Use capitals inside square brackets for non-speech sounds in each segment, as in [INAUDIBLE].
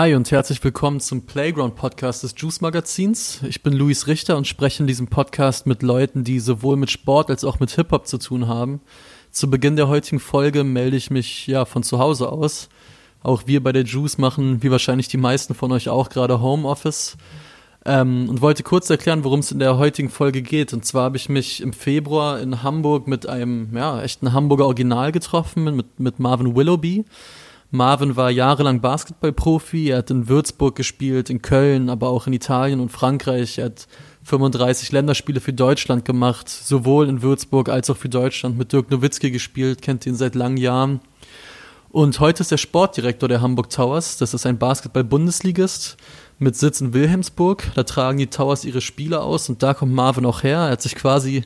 Hi und herzlich willkommen zum Playground Podcast des Juice Magazins. Ich bin Luis Richter und spreche in diesem Podcast mit Leuten, die sowohl mit Sport als auch mit Hip-Hop zu tun haben. Zu Beginn der heutigen Folge melde ich mich ja von zu Hause aus. Auch wir bei der Juice machen, wie wahrscheinlich die meisten von euch auch, gerade Homeoffice. Ähm, und wollte kurz erklären, worum es in der heutigen Folge geht. Und zwar habe ich mich im Februar in Hamburg mit einem, ja, echten Hamburger Original getroffen, mit, mit Marvin Willoughby. Marvin war jahrelang Basketballprofi. Er hat in Würzburg gespielt, in Köln, aber auch in Italien und Frankreich. Er hat 35 Länderspiele für Deutschland gemacht, sowohl in Würzburg als auch für Deutschland. Mit Dirk Nowitzki gespielt, kennt ihn seit langen Jahren. Und heute ist er Sportdirektor der Hamburg Towers. Das ist ein Basketball-Bundesligist mit Sitz in Wilhelmsburg. Da tragen die Towers ihre Spiele aus und da kommt Marvin auch her. Er hat sich quasi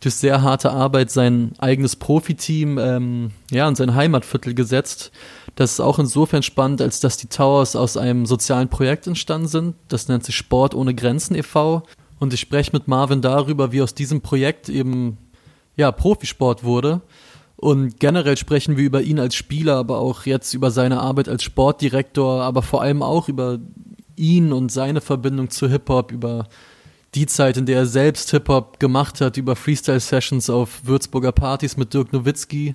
durch sehr harte Arbeit sein eigenes Profiteam ähm, ja, in sein Heimatviertel gesetzt. Das ist auch insofern spannend, als dass die Towers aus einem sozialen Projekt entstanden sind. Das nennt sich Sport ohne Grenzen e.V. Und ich spreche mit Marvin darüber, wie aus diesem Projekt eben ja, Profisport wurde. Und generell sprechen wir über ihn als Spieler, aber auch jetzt über seine Arbeit als Sportdirektor, aber vor allem auch über ihn und seine Verbindung zu Hip-Hop, über die Zeit, in der er selbst Hip-Hop gemacht hat, über Freestyle-Sessions auf Würzburger Partys mit Dirk Nowitzki.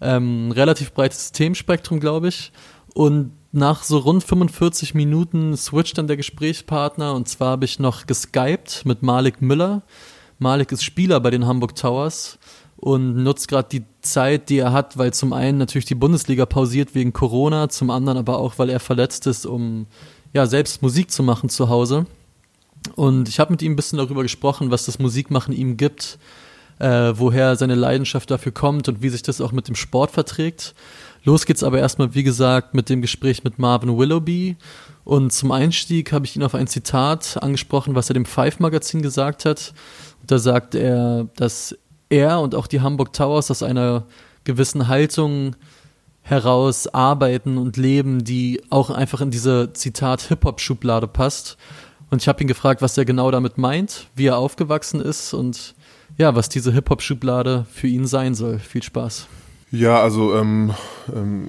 Ähm, relativ breites Themenspektrum, glaube ich. Und nach so rund 45 Minuten switcht dann der Gesprächspartner und zwar habe ich noch geskypt mit Malik Müller. Malik ist Spieler bei den Hamburg Towers und nutzt gerade die Zeit, die er hat, weil zum einen natürlich die Bundesliga pausiert wegen Corona, zum anderen aber auch, weil er verletzt ist, um ja, selbst Musik zu machen zu Hause. Und ich habe mit ihm ein bisschen darüber gesprochen, was das Musikmachen ihm gibt, äh, woher seine Leidenschaft dafür kommt und wie sich das auch mit dem Sport verträgt. Los geht's aber erstmal, wie gesagt, mit dem Gespräch mit Marvin Willoughby. Und zum Einstieg habe ich ihn auf ein Zitat angesprochen, was er dem Five-Magazin gesagt hat. Und da sagt er, dass er und auch die Hamburg Towers aus einer gewissen Haltung heraus arbeiten und leben, die auch einfach in diese Zitat Hip-Hop-Schublade passt. Und ich habe ihn gefragt, was er genau damit meint, wie er aufgewachsen ist und ja, was diese Hip-Hop-Schublade für ihn sein soll. Viel Spaß. Ja, also ähm, ähm,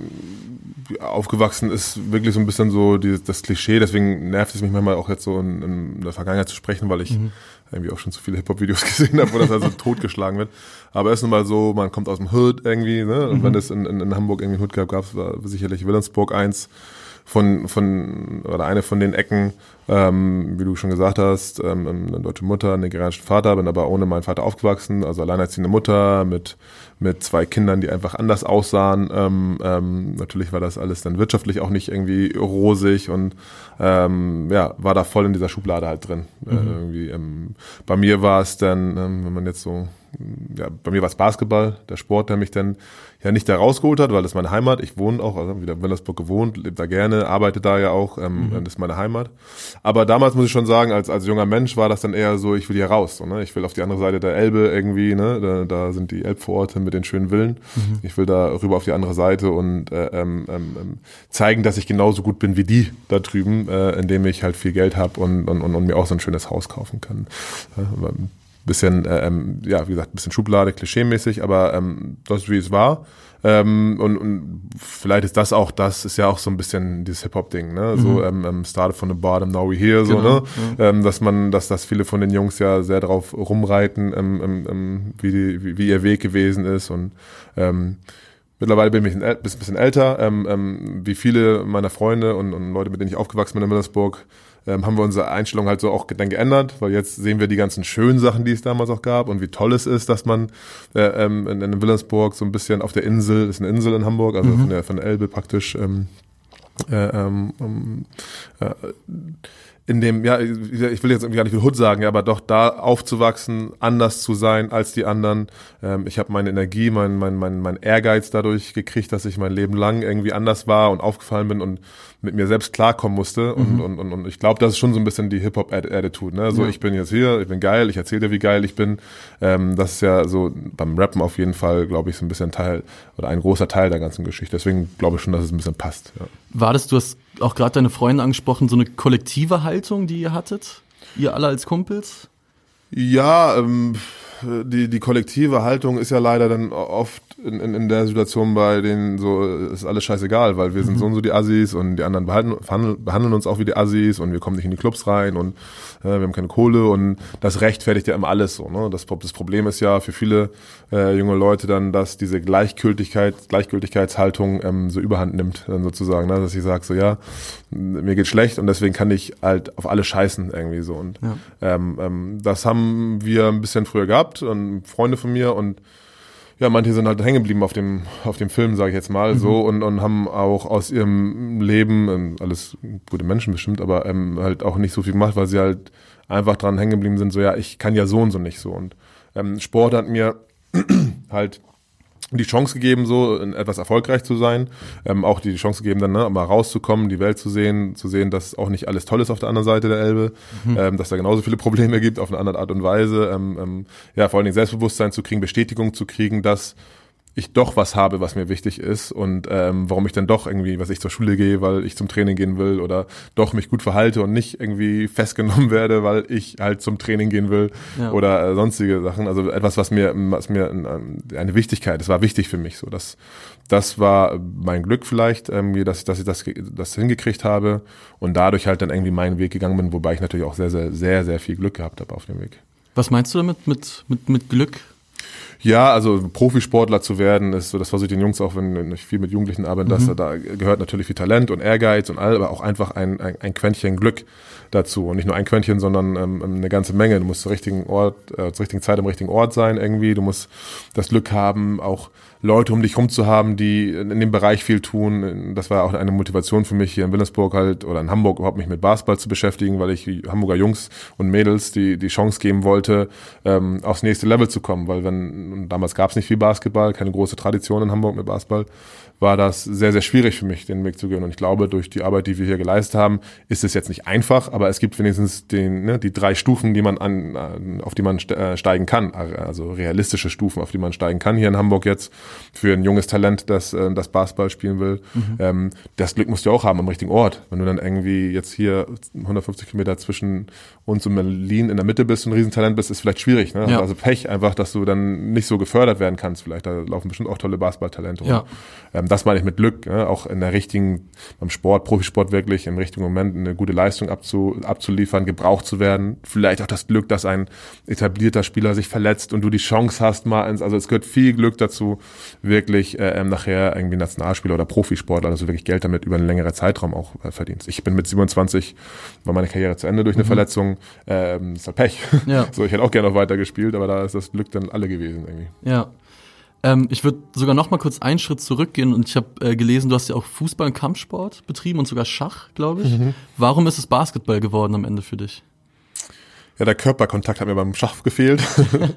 aufgewachsen ist wirklich so ein bisschen so die, das Klischee, deswegen nervt es mich manchmal auch jetzt so in, in der Vergangenheit zu sprechen, weil ich mhm. irgendwie auch schon zu viele Hip-Hop-Videos [LAUGHS] gesehen habe, wo das also totgeschlagen wird. Aber es ist nun mal so, man kommt aus dem Hood irgendwie, ne? Und mhm. wenn es in, in, in Hamburg irgendwie Hood gab, gab es sicherlich Wilhelmsburg eins von, von, oder eine von den Ecken, ähm, wie du schon gesagt hast, ähm, eine deutsche Mutter, einen nigerianischen Vater, bin aber ohne meinen Vater aufgewachsen, also alleinerziehende Mutter mit, mit zwei Kindern, die einfach anders aussahen. Ähm, ähm, natürlich war das alles dann wirtschaftlich auch nicht irgendwie rosig und ähm, ja, war da voll in dieser Schublade halt drin. Äh, mhm. Äh, irgendwie, ähm, bei mir war es dann, ähm, wenn man jetzt so ja, bei mir war es Basketball, der Sport, der mich dann ja nicht da rausgeholt hat, weil das ist meine Heimat. Ich wohne auch, also wieder in Wellersburg gewohnt, lebe da gerne, arbeite da ja auch, ähm, mhm. das ist meine Heimat. Aber damals muss ich schon sagen, als, als junger Mensch war das dann eher so, ich will hier raus. So, ne? Ich will auf die andere Seite der Elbe irgendwie, ne? da, da sind die Elbvororte mit den schönen Villen. Mhm. Ich will da rüber auf die andere Seite und äh, ähm, ähm, ähm zeigen, dass ich genauso gut bin wie die da drüben, äh, indem ich halt viel Geld habe und, und, und, und mir auch so ein schönes Haus kaufen kann. Äh, bisschen, äh, ähm, ja, wie gesagt, bisschen Schublade, klischeemäßig, aber ähm, das ist wie es war. Ähm, und, und vielleicht ist das auch, das ist ja auch so ein bisschen dieses Hip-Hop-Ding, ne? Mhm. So ähm, ähm, started from the bottom, now we here, so, genau, ne? Ja. Ähm, dass man, dass, dass viele von den Jungs ja sehr drauf rumreiten, ähm, ähm, ähm, wie, die, wie, wie ihr Weg gewesen ist und ähm, Mittlerweile bin ich ein bisschen älter. Ähm, ähm, wie viele meiner Freunde und, und Leute, mit denen ich aufgewachsen bin in Millersburg, ähm, haben wir unsere Einstellung halt so auch dann geändert, weil jetzt sehen wir die ganzen schönen Sachen, die es damals auch gab und wie toll es ist, dass man äh, ähm, in, in Wilhelmsburg so ein bisschen auf der Insel, ist eine Insel in Hamburg, also mhm. von, der, von der Elbe praktisch, ähm, äh, ähm, ähm äh, in dem, ja, ich will jetzt irgendwie gar nicht viel Hood sagen, aber doch da aufzuwachsen, anders zu sein als die anderen. Ähm, ich habe meine Energie, mein, mein, mein, mein Ehrgeiz dadurch gekriegt, dass ich mein Leben lang irgendwie anders war und aufgefallen bin und mit mir selbst klarkommen musste. Und, mhm. und, und, und ich glaube, das ist schon so ein bisschen die Hip-Hop-Attitude. Ne? So, ja. ich bin jetzt hier, ich bin geil, ich erzähle dir, wie geil ich bin. Ähm, das ist ja so beim Rappen auf jeden Fall, glaube ich, so ein bisschen Teil oder ein großer Teil der ganzen Geschichte. Deswegen glaube ich schon, dass es ein bisschen passt. Ja. War das, du hast auch gerade deine Freunde angesprochen, so eine kollektive Haltung, die ihr hattet? Ihr alle als Kumpels? Ja, ähm, die, die kollektive Haltung ist ja leider dann oft in, in, in der Situation bei denen so, ist alles scheißegal, weil wir sind mhm. so und so die Assis und die anderen behandeln, behandeln uns auch wie die Assis und wir kommen nicht in die Clubs rein und äh, wir haben keine Kohle und das rechtfertigt ja immer alles so. Ne? Das, das Problem ist ja für viele äh, junge Leute dann, dass diese Gleichgültigkeit, Gleichgültigkeitshaltung ähm, so überhand nimmt, dann sozusagen, ne? dass ich sage so, ja, mir geht schlecht und deswegen kann ich halt auf alle scheißen irgendwie so. Und ja. ähm, ähm, das haben wir ein bisschen früher gehabt und Freunde von mir und ja, manche sind halt hängen geblieben auf dem, auf dem Film, sage ich jetzt mal, mhm. so, und, und haben auch aus ihrem Leben, ähm, alles gute Menschen bestimmt, aber ähm, halt auch nicht so viel gemacht, weil sie halt einfach dran hängen geblieben sind, so, ja, ich kann ja so und so nicht so. Und ähm, Sport hat mir [CLEARS THROAT] halt die Chance gegeben, so etwas erfolgreich zu sein, ähm, auch die Chance gegeben, dann ne, mal rauszukommen, die Welt zu sehen, zu sehen, dass auch nicht alles toll ist auf der anderen Seite der Elbe, mhm. ähm, dass da genauso viele Probleme gibt auf eine andere Art und Weise, ähm, ähm, ja, vor allen Dingen Selbstbewusstsein zu kriegen, Bestätigung zu kriegen, dass ich doch was habe, was mir wichtig ist und ähm, warum ich dann doch irgendwie, was ich zur Schule gehe, weil ich zum Training gehen will oder doch mich gut verhalte und nicht irgendwie [LAUGHS] festgenommen werde, weil ich halt zum Training gehen will ja. oder äh, sonstige Sachen. Also etwas, was mir, was mir äh, eine Wichtigkeit, das war wichtig für mich. So, das, das war mein Glück vielleicht, ähm, dass, dass ich das, das hingekriegt habe und dadurch halt dann irgendwie meinen Weg gegangen bin, wobei ich natürlich auch sehr, sehr, sehr, sehr viel Glück gehabt habe auf dem Weg. Was meinst du damit mit, mit, mit Glück? Ja, also Profisportler zu werden, ist so, das versuche ich den Jungs auch, wenn ich viel mit Jugendlichen arbeite, mhm. dass da gehört natürlich viel Talent und Ehrgeiz und all, aber auch einfach ein, ein, ein Quäntchen Glück dazu. Und nicht nur ein Quäntchen, sondern ähm, eine ganze Menge. Du musst zur richtigen Ort, äh, zur richtigen Zeit am richtigen Ort sein irgendwie. Du musst das Glück haben, auch Leute um dich rum zu haben, die in dem Bereich viel tun. Das war auch eine Motivation für mich hier in Wilhelmsburg halt oder in Hamburg überhaupt mich mit Basketball zu beschäftigen, weil ich Hamburger Jungs und Mädels die die Chance geben wollte, ähm, aufs nächste Level zu kommen, weil wenn damals gab es nicht viel Basketball, keine große Tradition in Hamburg mit Basketball war das sehr, sehr schwierig für mich, den Weg zu gehen. Und ich glaube, durch die Arbeit, die wir hier geleistet haben, ist es jetzt nicht einfach, aber es gibt wenigstens den, ne, die drei Stufen, die man an, auf die man äh, steigen kann. Also realistische Stufen, auf die man steigen kann hier in Hamburg jetzt für ein junges Talent, das äh, das Basketball spielen will. Mhm. Ähm, das Glück musst du auch haben am richtigen Ort. Wenn du dann irgendwie jetzt hier 150 Kilometer zwischen und Berlin in der Mitte bist und ein Riesentalent bist, ist vielleicht schwierig. Ne? Ja. Also Pech einfach, dass du dann nicht so gefördert werden kannst. Vielleicht da laufen bestimmt auch tolle Basketballtalente. Ja. Ähm, das meine ich mit Glück, ne? auch in der richtigen, beim Sport, Profisport wirklich im richtigen Moment eine gute Leistung abzu, abzuliefern, gebraucht zu werden. Vielleicht auch das Glück, dass ein etablierter Spieler sich verletzt und du die Chance hast, mal ins, also es gehört viel Glück dazu, wirklich äh, ähm, nachher irgendwie Nationalspieler oder Profisportler, also wirklich Geld damit über einen längeren Zeitraum auch äh, verdienst. Ich bin mit 27, war meine Karriere zu Ende durch eine mhm. Verletzung, ähm, ist halt Pech. [LAUGHS] Ja. So, ich hätte auch gerne noch weiter gespielt, aber da ist das Glück dann alle gewesen irgendwie. Ja. Ähm, ich würde sogar noch mal kurz einen Schritt zurückgehen und ich habe äh, gelesen, du hast ja auch Fußball und Kampfsport betrieben und sogar Schach, glaube ich. Mhm. Warum ist es Basketball geworden am Ende für dich? Ja, der Körperkontakt hat mir beim Schach gefehlt.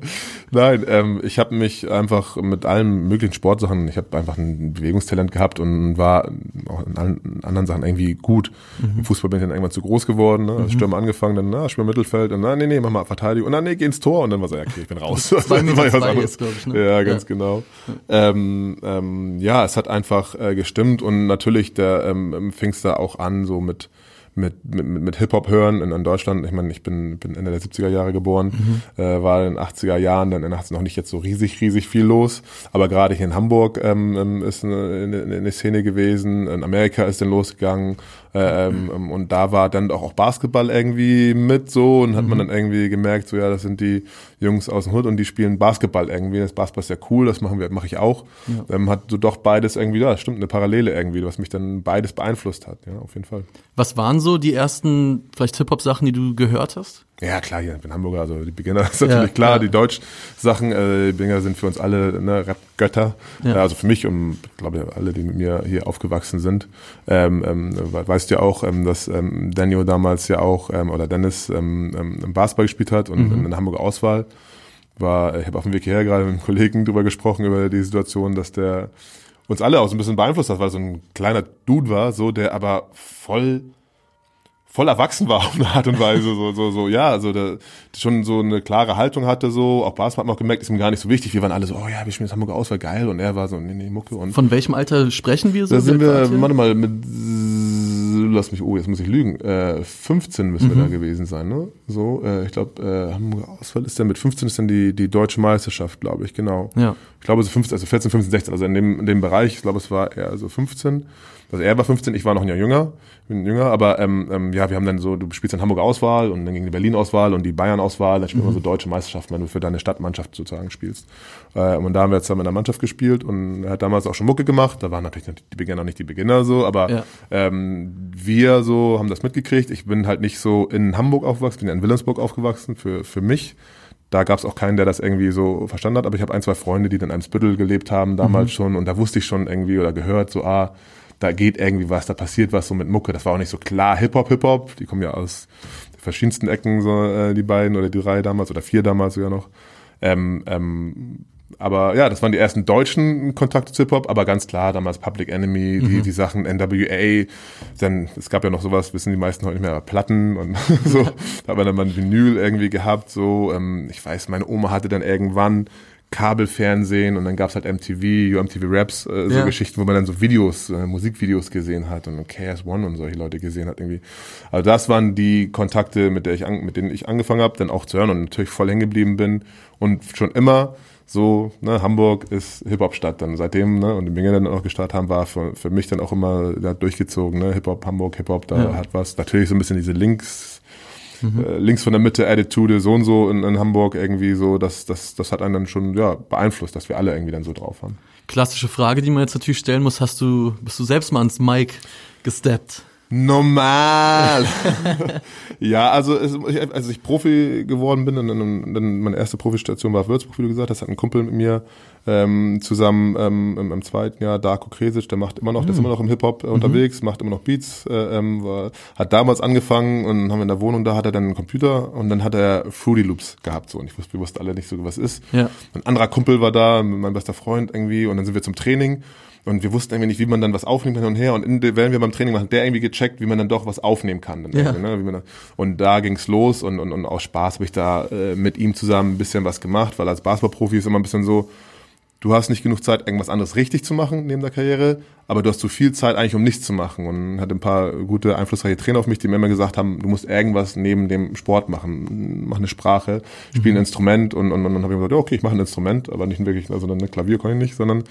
[LAUGHS] Nein, ähm, ich habe mich einfach mit allen möglichen Sportsachen, ich habe einfach ein Bewegungstalent gehabt und war auch in allen anderen Sachen irgendwie gut. Mhm. Im Fußball bin ich dann irgendwann zu groß geworden, ne? Mhm. Stürmer angefangen, dann na, Stürmer Mittelfeld und na, nee, nee, mach mal Verteidigung und dann nee, geh ins Tor und dann war so, ja, okay, ich bin raus. [LAUGHS] [LAUGHS] Jetzt, ich, ne? Ja, ganz ja. genau. Ja. Ähm, ähm, ja, es hat einfach äh, gestimmt und natürlich der ähm, fing es da auch an, so mit mit, mit, mit Hip-Hop hören in, in, Deutschland. Ich meine, ich bin, bin Ende der 70er Jahre geboren, mhm. äh, war in den 80er Jahren dann in 80 noch nicht jetzt so riesig, riesig viel los. Aber gerade hier in Hamburg ähm, ähm ist eine, eine, eine Szene gewesen, in Amerika ist dann losgegangen. Ähm, mhm. Und da war dann auch Basketball irgendwie mit so und hat mhm. man dann irgendwie gemerkt, so ja, das sind die Jungs aus dem Hut und die spielen Basketball irgendwie. Das Basketball ist ja cool, das machen wir, mache ich auch. Ja. Ähm, hat so doch beides irgendwie, ja, stimmt, eine Parallele irgendwie, was mich dann beides beeinflusst hat, ja, auf jeden Fall. Was waren so die ersten vielleicht Hip-Hop-Sachen, die du gehört hast? Ja, klar, hier, ich bin Hamburger, also die Beginner [LAUGHS] ist natürlich ja, klar, ja. die Deutsch-Sachen, äh, die Beginner sind für uns alle ne, Rap-Götter. Ja. also für mich und ich glaube alle, die mit mir hier aufgewachsen sind. Ähm, ähm, weißt du ja auch, ähm, dass ähm, Daniel damals ja auch, ähm, oder Dennis ähm, ähm, Basketball gespielt hat und mhm. in der Hamburger Auswahl war, ich habe auf dem Weg hierher gerade mit einem Kollegen drüber gesprochen, über die Situation, dass der uns alle auch so ein bisschen beeinflusst hat, weil so ein kleiner Dude war, so der aber voll voll erwachsen war auf eine Art und Weise, so, so, so, ja, also der schon so eine klare Haltung hatte, so, auch Basketball hat man auch gemerkt, ist ihm gar nicht so wichtig. Wir waren alle so, oh ja, wir spielen jetzt Hamburger Auswahl, geil, und er war so, nee, nee, Mucke und. Von welchem Alter sprechen wir so? Da sind wir, warte mal, mit lass mich, oh, jetzt muss ich lügen, äh, 15 müssen Mhm. wir da gewesen sein, ne? So, äh, ich glaube, äh, Hamburger Auswahl ist dann mit 15 ist dann die, die deutsche Meisterschaft, glaube ich, genau. Ja. Ich glaube, so 15, also 14, 15, 16, also in dem, in dem Bereich, ich glaube, es war eher so 15. Also er war 15, ich war noch ein Jahr jünger, bin jünger, aber ähm, ähm, ja, wir haben dann so, du spielst dann Hamburger Auswahl und dann gegen die Berlin-Auswahl und die Bayern-Auswahl, dann spielen wir so deutsche Meisterschaften, wenn du für deine Stadtmannschaft sozusagen spielst. Äh, und da haben wir jetzt zusammen in der Mannschaft gespielt und er hat damals auch schon Mucke gemacht, da waren natürlich die Beginner nicht die Beginner so, aber Ja. ähm, wir so haben das mitgekriegt. Ich bin halt nicht so in Hamburg aufgewachsen, bin ja in Wilhelmsburg aufgewachsen für, für mich. Da gab es auch keinen, der das irgendwie so verstanden hat, aber ich habe ein, zwei Freunde, die dann in einem Spüttel gelebt haben, damals schon, und da wusste ich schon irgendwie oder gehört, so, ah, da geht irgendwie was, da passiert was so mit Mucke. Das war auch nicht so klar Hip-Hop, Hip-Hop. Die kommen ja aus verschiedensten Ecken, so äh, die beiden oder die drei damals oder vier damals sogar noch. Ähm, ähm, aber ja, das waren die ersten deutschen Kontakte zu Hip-Hop, aber ganz klar, damals Public Enemy, die, die Sachen NWA, dann, es gab ja noch sowas, wissen die meisten heute nicht mehr, aber Platten und [LAUGHS] so, [LAUGHS] da hat man dann mal ein Vinyl irgendwie gehabt, so, ähm, ich weiß, meine Oma hatte dann irgendwann Kabelfernsehen und dann gab's halt MTV, MTV Raps, äh, so Ja. Geschichten, wo man dann so Videos, äh, Musikvideos gesehen hat und KS One und solche Leute gesehen hat irgendwie. Also das waren die Kontakte, mit, der ich an, mit denen ich angefangen habe, dann auch zu hören und natürlich voll hängen geblieben bin und schon immer so, ne, Hamburg ist Hip-Hop-Stadt dann seitdem, ne, und die Menge dann auch gestartet haben, war für, für mich dann auch immer ja, durchgezogen, ne, Hip-Hop, Hamburg, Hip-Hop, da Ja. hat was, natürlich so ein bisschen diese Links, äh, links von der Mitte Attitude, so und so in, in Hamburg irgendwie so, das, das, das hat einen dann schon, ja, beeinflusst, dass wir alle irgendwie dann so drauf haben. Klassische Frage, die man jetzt natürlich stellen muss, hast du, bist du selbst mal ans Mic gesteppt? Normal. [LAUGHS] [LAUGHS] ja, also als ich Profi geworden bin, und dann, dann meine erste Profistation war Würzburg, wie du gesagt hast, hat ein Kumpel mit mir ähm, zusammen ähm, im, im zweiten Jahr, Darko Kresic, der macht immer noch, der ist immer noch im Hip-Hop äh, unterwegs, macht immer noch Beats, äh, ähm, war, hat damals angefangen und haben wir in der Wohnung, da hat er dann einen Computer und dann hat er Fruity Loops gehabt so und ich wusste, wir wussten alle nicht so, was ist. Ja. Ein anderer Kumpel war da, mein bester Freund irgendwie und dann sind wir zum Training und wir wussten irgendwie nicht, wie man dann was aufnimmt hin und her und in, während wir beim Training machen, hat der irgendwie gecheckt, wie man dann doch was aufnehmen kann. Dann Ja. ne? wie man und da ging's los und, und, und aus Spaß habe ich da äh, mit ihm zusammen ein bisschen was gemacht, weil als Basketballprofi ist immer ein bisschen so, du hast nicht genug Zeit, irgendwas anderes richtig zu machen neben der Karriere, aber du hast zu viel Zeit eigentlich, um nichts zu machen. Und hatte ein paar gute, einflussreiche Trainer auf mich, die mir immer gesagt haben, du musst irgendwas neben dem Sport machen. Mach eine Sprache, spiel ein Instrument und, und, und dann habe ich gesagt, ja, okay, ich mache ein Instrument, aber nicht wirklich, also eine Klavier kann ich nicht, sondern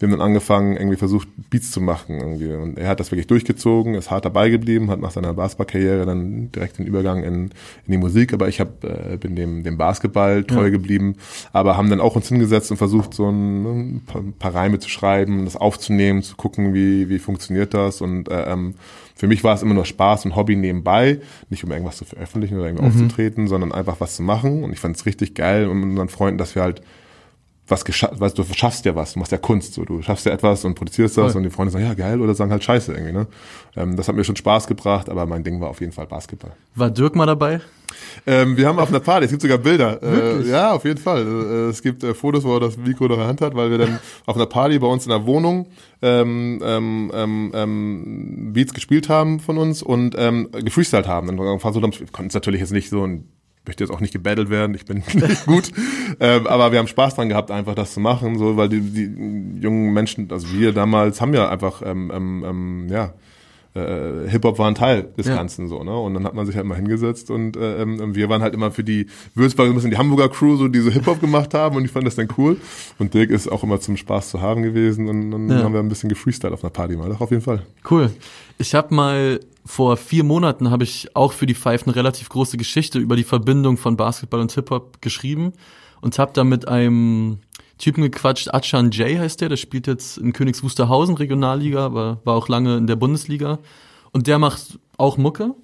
wir haben dann angefangen, irgendwie versucht, Beats zu machen irgendwie. Und er hat das wirklich durchgezogen, ist hart dabei geblieben, hat nach seiner Basketballkarriere dann direkt den Übergang in, in die Musik, aber ich hab, äh, bin dem, dem Basketball treu Ja. geblieben, aber haben dann auch uns hingesetzt und versucht, so ein, ein, ein paar Reime zu schreiben, das aufzunehmen, zu gucken, wie, wie funktioniert das. Und äh, ähm, für mich war es immer nur Spaß und Hobby nebenbei, nicht um irgendwas zu veröffentlichen oder irgendwie aufzutreten, sondern einfach was zu machen. Und ich fand es richtig geil und mit unseren Freunden, dass wir halt was geschafft, weißt du, du schaffst ja was, du machst ja Kunst, so du schaffst ja etwas und produzierst das Voll. und die Freunde sagen, ja geil, oder sagen halt Scheiße irgendwie, ne? Ähm, das hat mir schon Spaß gebracht, aber mein Ding war auf jeden Fall Basketball. War Dirk mal dabei? Ähm, wir haben auf einer Party, es gibt sogar Bilder. Äh, ja, auf jeden Fall. Äh, es gibt äh, Fotos, wo er das Mikro in der Hand hat, weil wir dann [LAUGHS] auf einer Party bei uns in der Wohnung ähm, ähm, ähm, ähm, Beats gespielt haben von uns und ähm, gefreestylt haben. Haben, wir konnten es natürlich jetzt nicht so und möchte jetzt auch nicht gebattelt werden, ich bin nicht [LAUGHS] gut, ähm, aber wir haben Spaß dran gehabt, einfach das zu machen, so, weil die, die jungen Menschen, also wir damals haben ja einfach, ähm, ähm, ähm, ja, äh, Hip-Hop war ein Teil des Ja. Ganzen so, ne? Und dann hat man sich halt mal hingesetzt und äh, ähm, wir waren halt immer für die Würzburg ein bisschen die Hamburger Crew, so die so Hip-Hop gemacht haben und ich fand das dann cool. Und Dirk ist auch immer zum Spaß zu haben gewesen und dann Ja. haben wir ein bisschen gefreestylt auf einer Party mal. Doch, auf jeden Fall. Cool. Ich habe mal vor vier Monaten habe ich auch für die Five eine relativ große Geschichte über die Verbindung von Basketball und Hip Hop geschrieben und habe da mit einem Typen gequatscht. Achan Jay heißt der. Der spielt jetzt in Königs Wusterhausen Regionalliga, aber war auch lange in der Bundesliga und der macht auch Mucke.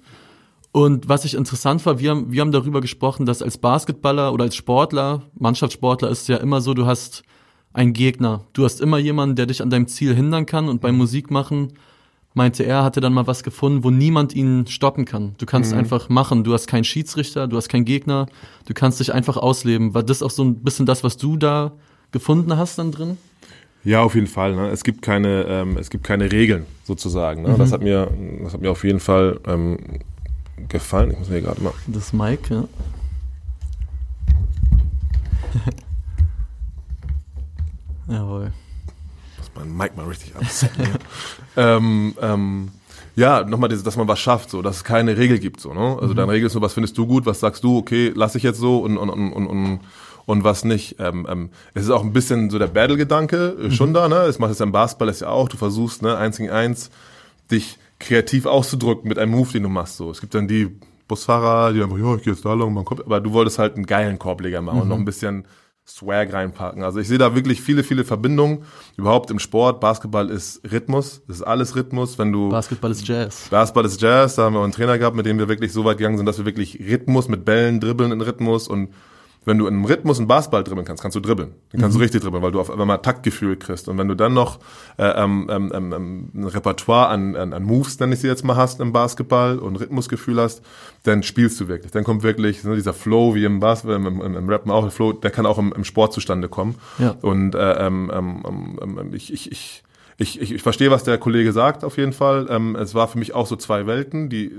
Und was ich interessant war, wir haben, wir haben darüber gesprochen, dass als Basketballer oder als Sportler, Mannschaftssportler ist es ja immer so, du hast einen Gegner. Du hast immer jemanden, der dich an deinem Ziel hindern kann. Und beim Musikmachen meinte er, hatte dann mal was gefunden, wo niemand ihn stoppen kann. Du kannst einfach machen. Du hast keinen Schiedsrichter, du hast keinen Gegner. Du kannst dich einfach ausleben. War das auch so ein bisschen das, was du da gefunden hast dann drin? Ja, auf jeden Fall. Ne? Es gibt keine, ähm, es gibt keine Regeln sozusagen. Ne? Das hat mir, das hat mir auf jeden Fall ähm, gefallen. Ich muss mir gerade mal. Das Mike, ja. [LAUGHS] Jawohl. muss mein Mic mal richtig absetzen. hier. [LAUGHS] ähm, ähm, ja, nochmal, dass man was schafft, so, dass es keine Regel gibt, so, ne? Also mhm. deine Regel ist so, was findest du gut, was sagst du, okay, lass ich jetzt so und, und, und, und, und was nicht. Ähm, ähm, es ist auch ein bisschen so der Battle-Gedanke äh, schon mhm. da, ne? Das macht es im Basketball ist ja auch, du versuchst, ne, eins gegen eins, dich kreativ auszudrücken mit einem Move, den du machst. So. Es gibt dann die Busfahrer, die einfach, ja, ich gehe jetzt da lang, man kommt, aber du wolltest halt einen geilen Korbleger machen mhm. und noch ein bisschen Swag reinpacken. Also ich sehe da wirklich viele, viele Verbindungen. Überhaupt im Sport, Basketball ist Rhythmus, das ist alles Rhythmus. Wenn du Basketball ist Jazz. Basketball ist Jazz, da haben wir auch einen Trainer gehabt, mit dem wir wirklich so weit gegangen sind, dass wir wirklich Rhythmus mit Bällen, Dribbeln in Rhythmus und wenn du in einem Rhythmus einen Basketball dribbeln kannst, kannst du dribbeln. Dann kannst mhm. du richtig dribbeln, weil du auf einmal Taktgefühl kriegst. Und wenn du dann noch äh, ähm, ähm, ähm, ähm, ein Repertoire an, an, an Moves, nenne ich sie jetzt mal, hast im Basketball und Rhythmusgefühl hast, dann spielst du wirklich. Dann kommt wirklich ne, dieser Flow, wie im Basketball, im, im, im Rappen auch, der Flow, der kann auch im, im Sport zustande kommen. Ja. Und äh, ähm, ähm, ähm, ähm ich, ich, ich ich, ich, ich verstehe, was der Kollege sagt, auf jeden Fall. Ähm, es war für mich auch so zwei Welten, die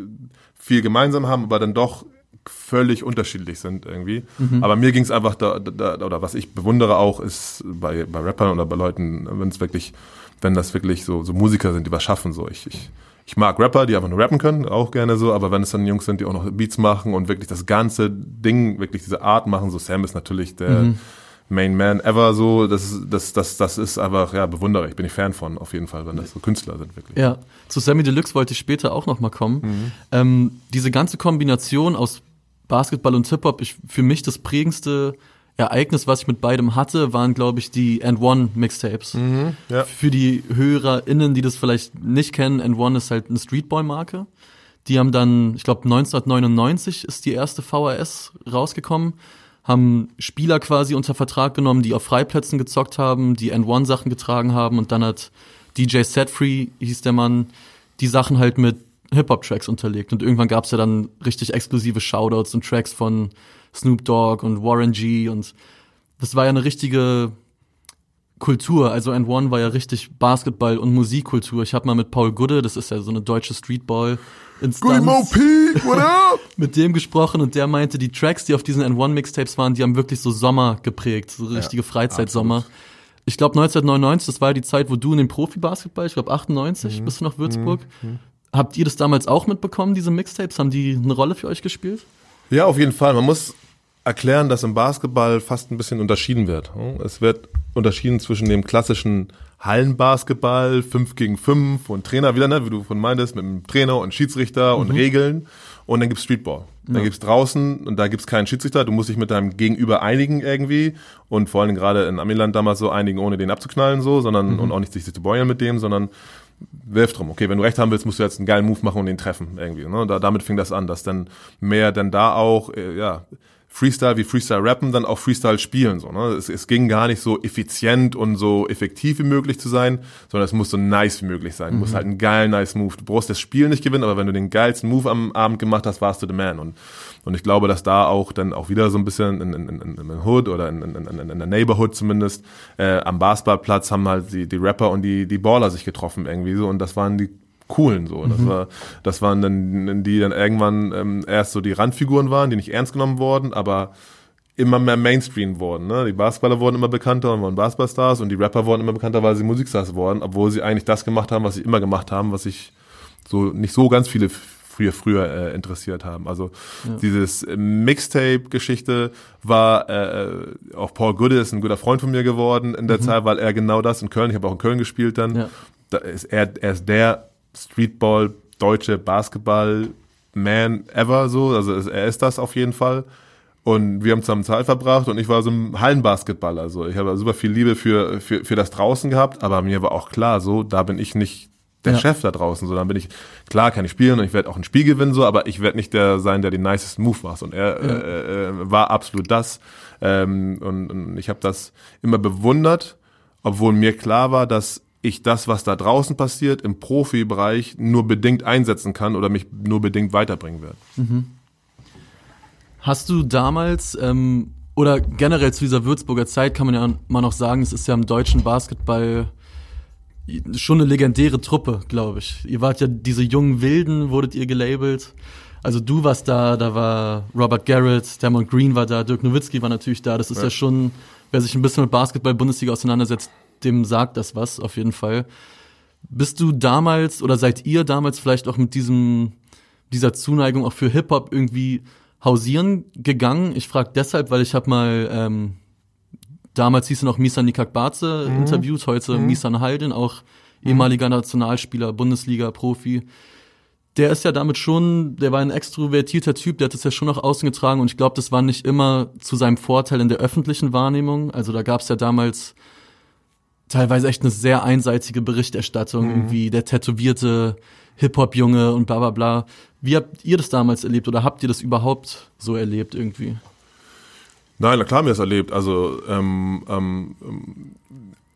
viel gemeinsam haben, aber dann doch völlig unterschiedlich sind irgendwie. Mhm. Aber mir ging es einfach da, da, oder was ich bewundere auch, ist bei, bei Rappern oder bei Leuten, wenn es wirklich, wenn das wirklich so, so Musiker sind, die was schaffen, so ich, ich, ich mag Rapper, die einfach nur rappen können, auch gerne so, aber wenn es dann Jungs sind, die auch noch Beats machen und wirklich das ganze Ding, wirklich diese Art machen, so Sam ist natürlich der mhm. Main Man ever so, das, das, das, das ist einfach, ja, bewundere ich, bin ich Fan von, auf jeden Fall, wenn das so Künstler sind, wirklich. Ja, zu Sammy Deluxe wollte ich später auch nochmal kommen. Mhm. Ähm, diese ganze Kombination aus Basketball und Hip-Hop, ich, für mich das prägendste Ereignis, was ich mit beidem hatte, waren, glaube ich, die And One Mixtapes. Mhm, ja. Für die HörerInnen, die das vielleicht nicht kennen, And One ist halt eine Streetboy-Marke. Die haben dann, ich glaube, 1999 ist die erste VHS rausgekommen, haben Spieler quasi unter Vertrag genommen, die auf Freiplätzen gezockt haben, die And One Sachen getragen haben und dann hat DJ Setfree, hieß der Mann, die Sachen halt mit Hip-Hop-Tracks unterlegt. Und irgendwann gab's ja dann richtig exklusive Shoutouts und Tracks von Snoop Dogg und Warren G. Und das war ja eine richtige Kultur. Also And One war ja richtig Basketball- und Musikkultur. Ich habe mal mit Paul Gudde, das ist ja so eine deutsche Streetball, Instanz, what up? [LAUGHS] mit dem gesprochen und der meinte, die Tracks, die auf diesen And One Mixtapes waren, die haben wirklich so Sommer geprägt, so richtige ja, Freizeitsommer. Ich glaube 1999, das war ja die Zeit, wo du in den Profi-Basketball, ich glaube 98, mhm. bist du nach Würzburg, mhm. Habt ihr das damals auch mitbekommen, diese Mixtapes? Haben die eine Rolle für euch gespielt? Ja, auf jeden Fall. Man muss erklären, dass im Basketball fast ein bisschen unterschieden wird. Es wird unterschieden zwischen dem klassischen Hallenbasketball, 5 gegen 5 und Trainer wieder, ne, wie du von meintest, mit dem Trainer und Schiedsrichter und mhm. Regeln. Und dann gibt's Streetball. Dann ja. gibt's draußen und da gibt's keinen Schiedsrichter. Du musst dich mit deinem Gegenüber einigen irgendwie und vor allem gerade in Amiland damals so einigen, ohne den abzuknallen so, sondern mhm. und auch nicht sich zu beulen mit dem, sondern wirf drum. Okay, wenn du recht haben willst, musst du jetzt einen geilen Move machen und den treffen irgendwie. Ne? Da, damit fing das an, dass dann mehr dann da auch, äh, ja, Freestyle wie Freestyle rappen, dann auch Freestyle spielen. So, ne? es, es ging gar nicht so effizient und so effektiv wie möglich zu sein, sondern es muss so nice wie möglich sein. Du mhm. musst halt einen geilen, nice Move. Du brauchst das Spiel nicht gewinnen, aber wenn du den geilsten Move am Abend gemacht hast, warst du the man. Und, und ich glaube, dass da auch dann auch wieder so ein bisschen in, in, in, in Hood oder in, in, in, in der Neighborhood zumindest äh, am Basketballplatz haben halt die, die Rapper und die, die Baller sich getroffen irgendwie so und das waren die coolen so. Das mhm. war, das waren dann die dann irgendwann ähm, erst so die Randfiguren waren, die nicht ernst genommen wurden, aber immer mehr Mainstream wurden. Ne? Die Basketballer wurden immer bekannter und waren Basketballstars und die Rapper wurden immer bekannter, weil sie Musikstars wurden, obwohl sie eigentlich das gemacht haben, was sie immer gemacht haben, was sich so nicht so ganz viele früher früher äh, interessiert haben. Also ja. dieses Mixtape-Geschichte war äh, äh auch Paul Goode ist ein guter Freund von mir geworden in der mhm. Zeit, weil er genau das in Köln, ich habe auch in Köln gespielt dann. Ja. Da ist er, er ist der Streetball, deutsche Basketball-Man ever so. Also er ist das auf jeden Fall. Und wir haben zusammen Zeit verbracht und ich war so ein Hallenbasketballer. Also ich habe super viel Liebe für, für, für das draußen gehabt, aber mir war auch klar, so, da bin ich nicht der ja. Chef da draußen, so dann bin ich, klar kann ich spielen und ich werde auch ein Spiel gewinnen, so, aber ich werde nicht der sein, der den nicesten Move macht. Und er ja. äh, äh, war absolut das. Ähm, und, und ich habe das immer bewundert, obwohl mir klar war, dass ich das, was da draußen passiert, im Profibereich nur bedingt einsetzen kann oder mich nur bedingt weiterbringen wird. Mhm. Hast du damals ähm, oder generell zu dieser Würzburger Zeit kann man ja mal noch sagen, es ist ja im deutschen Basketball schon eine legendäre Truppe, glaube ich. Ihr wart ja diese jungen Wilden, wurdet ihr gelabelt. Also du warst da, da war Robert Garrett, Damon Green war da, Dirk Nowitzki war natürlich da. Das ist ja, ja schon, wer sich ein bisschen mit Basketball-Bundesliga auseinandersetzt, dem sagt das was, auf jeden Fall. Bist du damals oder seid ihr damals vielleicht auch mit diesem dieser Zuneigung auch für Hip Hop irgendwie hausieren gegangen? Ich frage deshalb, weil ich habe mal ähm, damals hieß er noch Misan Nikakbaze mhm. interviewt, heute mhm. Misan Haldin, auch ehemaliger Nationalspieler, Bundesliga-Profi. Der ist ja damit schon, der war ein extrovertierter Typ, der hat es ja schon nach außen getragen und ich glaube, das war nicht immer zu seinem Vorteil in der öffentlichen Wahrnehmung. Also da gab es ja damals teilweise echt eine sehr einseitige Berichterstattung, mhm. irgendwie der tätowierte Hip-Hop-Junge und bla bla bla. Wie habt ihr das damals erlebt oder habt ihr das überhaupt so erlebt irgendwie? Nein, na klar haben wir das erlebt. Also ähm, ähm,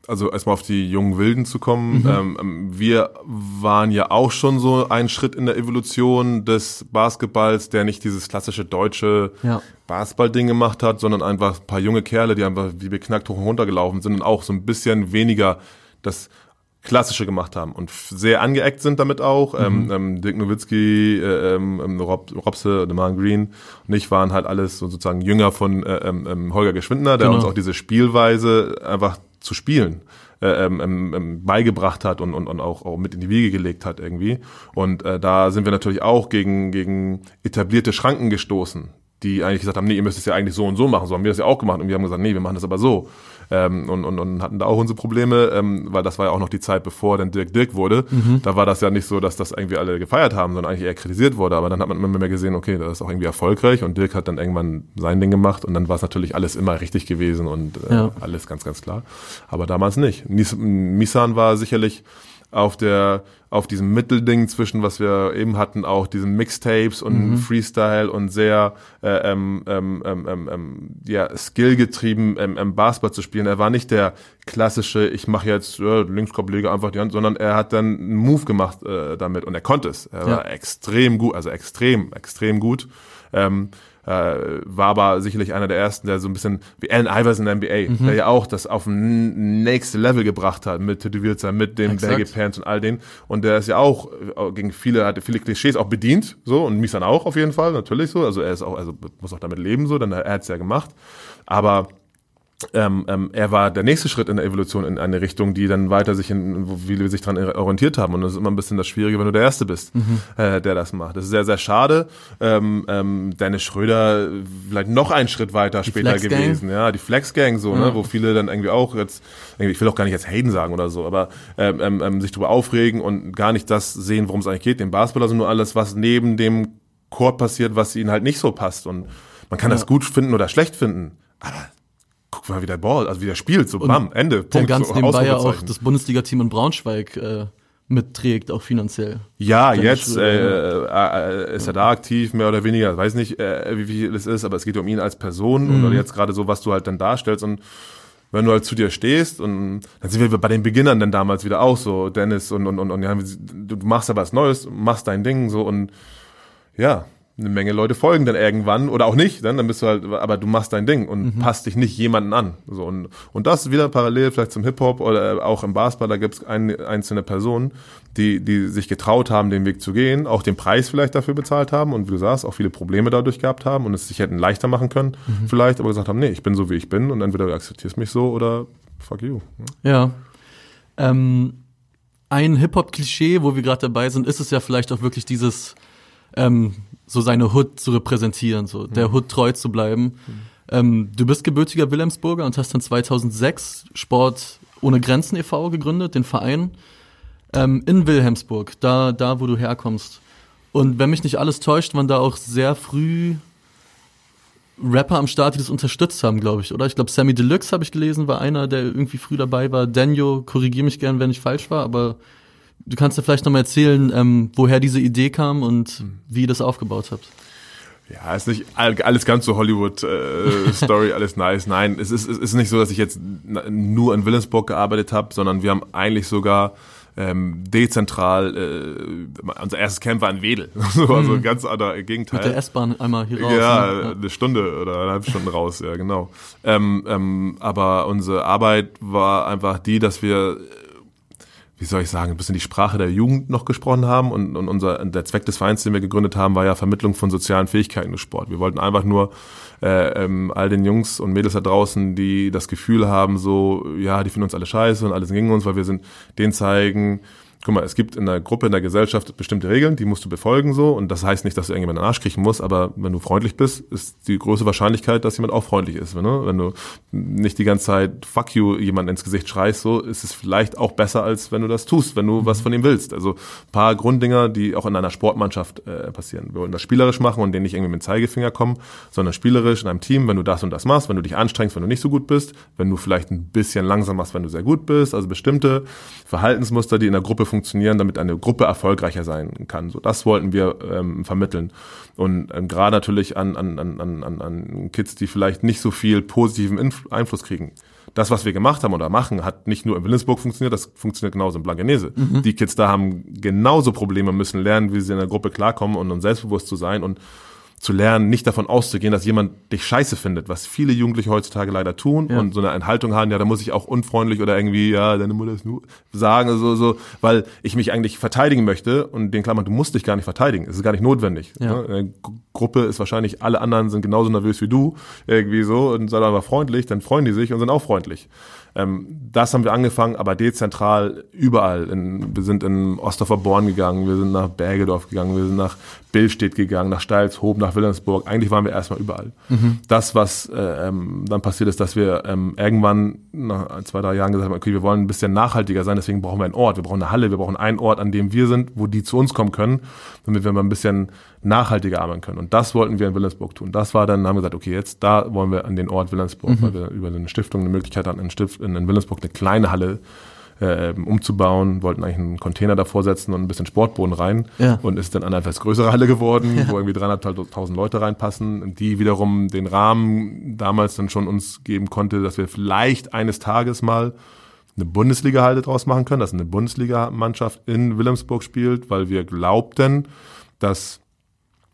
also erstmal auf die jungen Wilden zu kommen. Mhm. Ähm, ähm, wir waren ja auch schon so ein Schritt in der Evolution des Basketballs, der nicht dieses klassische deutsche ja. Basketball-Ding gemacht hat, sondern einfach ein paar junge Kerle, die einfach wie beknackt hoch und runter gelaufen sind und auch so ein bisschen weniger das Klassische gemacht haben und sehr angeeckt sind damit auch. Mhm. Ähm, ähm, Dirk Nowitzki, äh, ähm, ähm Rob, Robse, DeMar Green und ich waren halt alles so sozusagen Jünger von äh, ähm, ähm Holger Geschwindner, der genau. uns auch diese Spielweise einfach zu spielen äh, ähm, ähm, ähm, beigebracht hat und, und, und auch, auch mit in die Wiege gelegt hat irgendwie. Und äh, da sind wir natürlich auch gegen, gegen etablierte Schranken gestoßen, die eigentlich gesagt haben, nee, ihr müsst es ja eigentlich so und so machen. So haben wir das ja auch gemacht und wir haben gesagt, nee, wir machen das aber so ähm, und, und, und hatten da auch unsere Probleme, ähm, weil das war ja auch noch die Zeit, bevor dann Dirk Dirk wurde. Mhm. Da war das ja nicht so, dass das irgendwie alle gefeiert haben, sondern eigentlich eher kritisiert wurde. Aber dann hat man immer mehr gesehen, okay, das ist auch irgendwie erfolgreich und Dirk hat dann irgendwann sein Ding gemacht und dann war es natürlich alles immer richtig gewesen und äh, ja. alles ganz, ganz klar. Aber damals nicht. Misan war sicherlich auf der auf diesem Mittelding zwischen was wir eben hatten auch diesen Mixtapes und mhm. Freestyle und sehr äh, ähm, ähm, ähm, ähm, ähm ja skillgetrieben ähm, ähm, Basketball zu spielen. Er war nicht der klassische ich mache jetzt äh, Linkskopfleger einfach die Hand, sondern er hat dann einen Move gemacht äh, damit und er konnte es. Er ja. war extrem gut, also extrem extrem gut. Ähm, äh, war aber sicherlich einer der ersten, der so ein bisschen wie Allen Iverson in der NBA, mhm. der ja auch das auf ein nächste Level gebracht hat mit tätowiert sein, mit dem Baggy Pants und all den. Und der ist ja auch gegen viele, hatte viele Klischees auch bedient, so und Misan auch auf jeden Fall, natürlich so. Also er ist auch, also muss auch damit leben, so, denn er hat es ja gemacht. Aber ähm, ähm, er war der nächste Schritt in der Evolution in eine Richtung, die dann weiter sich in, wo viele sich dran orientiert haben. Und das ist immer ein bisschen das Schwierige, wenn du der Erste bist, mhm. äh, der das macht. Das ist sehr, sehr schade. Ähm, ähm, Dennis Schröder vielleicht noch einen Schritt weiter die später gewesen. Ja, die Flex Gang so, ne, ja. ne, wo viele dann irgendwie auch jetzt, ich will auch gar nicht jetzt Hayden sagen oder so, aber ähm, ähm, ähm, sich darüber aufregen und gar nicht das sehen, worum es eigentlich geht. Den Basketballer sind nur alles, was neben dem Court passiert, was ihnen halt nicht so passt. Und man kann ja. das gut finden oder schlecht finden. Aber guck mal, wie der Ball, also wie der spielt, so bam, Ende. Punkt, der ganz so, nebenbei ja auch das Bundesliga-Team in Braunschweig äh, mitträgt, auch finanziell. Ja, jetzt äh, äh, ist er da aktiv, mehr oder weniger. Ich weiß nicht, äh, wie viel es ist, aber es geht um ihn als Person mhm. und jetzt gerade so, was du halt dann darstellst und wenn du halt zu dir stehst und dann sind wir bei den Beginnern dann damals wieder auch so, Dennis und und und, und ja, du machst ja was Neues, machst dein Ding so und ja, eine Menge Leute folgen dann irgendwann oder auch nicht, dann, dann bist du halt, aber du machst dein Ding und mhm. passt dich nicht jemanden an. So und, und das wieder parallel vielleicht zum Hip Hop oder auch im Basketball, da gibt es ein, einzelne Personen, die die sich getraut haben, den Weg zu gehen, auch den Preis vielleicht dafür bezahlt haben und wie du sagst, auch viele Probleme dadurch gehabt haben und es sich hätten leichter machen können, mhm. vielleicht, aber gesagt haben, nee, ich bin so wie ich bin und entweder du akzeptierst mich so oder fuck you. Ja. Ähm, ein Hip Hop Klischee, wo wir gerade dabei sind, ist es ja vielleicht auch wirklich dieses ähm, so seine Hood zu repräsentieren, so der mhm. Hood treu zu bleiben. Mhm. Ähm, du bist gebürtiger Wilhelmsburger und hast dann 2006 Sport ohne Grenzen e.V. gegründet, den Verein ähm, in Wilhelmsburg, da, da wo du herkommst. Und wenn mich nicht alles täuscht, waren da auch sehr früh Rapper am Start, die das unterstützt haben, glaube ich, oder? Ich glaube, Sammy Deluxe habe ich gelesen, war einer, der irgendwie früh dabei war. Daniel, korrigier mich gern, wenn ich falsch war, aber du kannst dir vielleicht nochmal erzählen, ähm, woher diese Idee kam und mhm. wie ihr das aufgebaut habt. Ja, ist nicht alles ganz so Hollywood-Story, äh, [LAUGHS] alles nice. Nein, es ist, es ist nicht so, dass ich jetzt nur in Willensburg gearbeitet habe, sondern wir haben eigentlich sogar ähm, dezentral, äh, unser erstes Camp war in Wedel. [LAUGHS] so, also mhm. ganz anderer Gegenteil. Mit der S-Bahn einmal hier raus. Ja, ne? eine Stunde oder eine halbe Stunde raus, ja, genau. Ähm, ähm, aber unsere Arbeit war einfach die, dass wir wie soll ich sagen, ein bisschen die Sprache der Jugend noch gesprochen haben und, und unser der Zweck des Vereins, den wir gegründet haben, war ja Vermittlung von sozialen Fähigkeiten im Sport. Wir wollten einfach nur äh, ähm, all den Jungs und Mädels da draußen, die das Gefühl haben, so ja, die finden uns alle scheiße und alles gegen uns, weil wir sind, denen zeigen, guck mal, es gibt in der Gruppe, in der Gesellschaft bestimmte Regeln, die musst du befolgen so und das heißt nicht, dass du irgendjemanden in den Arsch kriechen musst, aber wenn du freundlich bist, ist die große Wahrscheinlichkeit, dass jemand auch freundlich ist. Ne? Wenn du nicht die ganze Zeit fuck you jemand ins Gesicht schreist, so ist es vielleicht auch besser, als wenn du das tust, wenn du mhm. was von ihm willst. Also paar Grunddinger, die auch in einer Sportmannschaft äh, passieren. Wir wollen das spielerisch machen und denen nicht irgendwie mit dem Zeigefinger kommen, sondern spielerisch in einem Team, wenn du das und das machst, wenn du dich anstrengst, wenn du nicht so gut bist, wenn du vielleicht ein bisschen langsam machst, wenn du sehr gut bist, also bestimmte Verhaltensmuster, die in der Gruppe funktionieren, damit eine Gruppe erfolgreicher sein kann. So, das wollten wir ähm, vermitteln. Und ähm, gerade natürlich an, an, an, an, an Kids, die vielleicht nicht so viel positiven Inf Einfluss kriegen. Das, was wir gemacht haben oder machen, hat nicht nur in Willensburg funktioniert, das funktioniert genauso in Blankenese. Mhm. Die Kids da haben genauso Probleme, müssen lernen, wie sie in der Gruppe klarkommen und um selbstbewusst zu sein und zu lernen, nicht davon auszugehen, dass jemand dich scheiße findet, was viele Jugendliche heutzutage leider tun ja. und so eine Enthaltung haben, ja, da muss ich auch unfreundlich oder irgendwie, ja, deine Mutter ist nur sagen, so, so, weil ich mich eigentlich verteidigen möchte und den Klammern, du musst dich gar nicht verteidigen, es ist gar nicht notwendig. Ja. Ne? Eine Gruppe ist wahrscheinlich, alle anderen sind genauso nervös wie du, irgendwie so, und sei aber freundlich, dann freuen die sich und sind auch freundlich. Ähm, das haben wir angefangen, aber dezentral überall. In, wir sind in Ostdorfer Born gegangen, wir sind nach Bergedorf gegangen, wir sind nach Billstedt gegangen, nach Steilshoop, nach Wilhelmsburg. Eigentlich waren wir erstmal überall. Mhm. Das, was äh, ähm, dann passiert ist, dass wir ähm, irgendwann nach zwei, drei Jahren gesagt haben, okay, wir wollen ein bisschen nachhaltiger sein, deswegen brauchen wir einen Ort, wir brauchen eine Halle, wir brauchen einen Ort, an dem wir sind, wo die zu uns kommen können, damit wir mal ein bisschen nachhaltiger arbeiten können. Und das wollten wir in Wilhelmsburg tun. Das war dann, haben wir gesagt, okay, jetzt da wollen wir an den Ort Wilhelmsburg, mhm. weil wir über eine Stiftung eine Möglichkeit hatten, in, Stift, in, Wilhelmsburg eine kleine Halle äh, umzubauen, wollten eigentlich einen Container davor setzen und ein bisschen Sportboden rein ja. und ist dann eine etwas größere Halle geworden, ja. wo irgendwie dreieinhalbtausend Leute reinpassen, die wiederum den Rahmen damals dann schon uns geben konnte, dass wir vielleicht eines Tages mal eine Bundesliga-Halle draus machen können, dass eine Bundesliga-Mannschaft in Wilhelmsburg spielt, weil wir glaubten, dass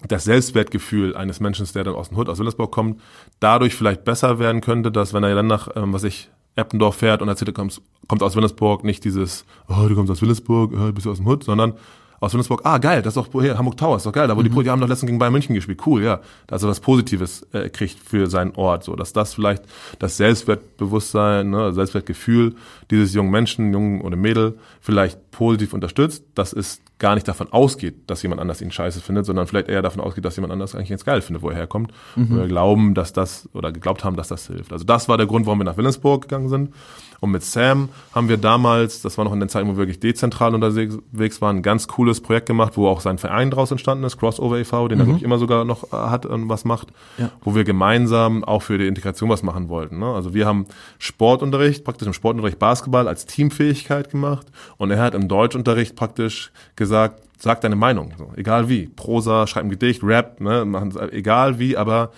das Selbstwertgefühl eines Menschen, der dann aus dem Hut aus Wilhelmsburg kommt, dadurch vielleicht besser werden könnte, dass wenn er dann nach, ähm, was ich, Eppendorf fährt und erzählt, er kommt, kommt aus Wilhelmsburg, nicht dieses, oh, du kommst aus Wilhelmsburg, oh, bist du aus dem Hut, sondern aus Wilhelmsburg, ah geil, das ist doch hier, Hamburg Tower, ist doch geil, da wo mhm. die, die haben doch letztens gegen Bayern München gespielt, cool, ja, dass er was Positives äh, kriegt für seinen Ort, so, dass das vielleicht das Selbstwertbewusstsein, ne, Selbstwertgefühl dieses jungen Menschen, jungen oder Mädel vielleicht positiv unterstützt, das ist gar nicht davon ausgeht, dass jemand anders ihn scheiße findet, sondern vielleicht eher davon ausgeht, dass jemand anders eigentlich ganz geil findet, wo er herkommt. Mhm. Und wir glauben, dass das oder geglaubt haben, dass das hilft. Also das war der Grund, warum wir nach Wilhelmsburg gegangen sind. Und mit Sam haben wir damals, das war noch in den Zeiten, wo wir wirklich dezentral unterwegs waren, ein ganz cooles Projekt gemacht, wo auch sein Verein draus entstanden ist, Crossover e.V., den mhm. er wirklich immer sogar noch äh, hat und was macht, ja. wo wir gemeinsam auch für die Integration was machen wollten. Ne? Also wir haben Sportunterricht, praktisch im Sportunterricht Basketball als Teamfähigkeit gemacht und er hat im Deutschunterricht praktisch gesagt, sag deine Meinung, so, egal wie, Prosa, schreib ein Gedicht, Rap, ne, egal wie, aber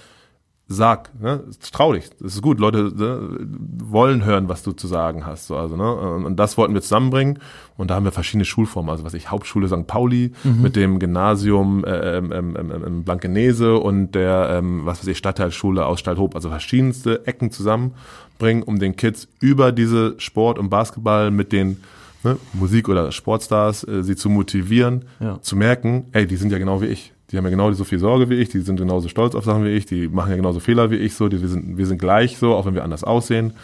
sag, ne? trau dich, das ist gut, Leute ne, wollen hören, was du zu sagen hast, so, also, ne? und das wollten wir zusammenbringen und da haben wir verschiedene Schulformen, also was ich, Hauptschule St. Pauli mhm. mit dem Gymnasium äh, ähm, ähm, ähm, ähm, Blankenese und der, ähm, was weiß ich, Stadtteilschule aus Stalthoop, also verschiedenste Ecken zusammenbringen, um den Kids über diese Sport und Basketball mit den ne, Musik- oder Sportstars, äh, sie zu motivieren, ja. zu merken, ey, die sind ja genau wie ich. Die haben ja genau so viel Sorge wie ich, die sind genauso stolz auf Sachen wie ich, die machen ja genauso Fehler wie ich, so, die, wir, sind, wir sind gleich so, auch wenn wir anders aussehen.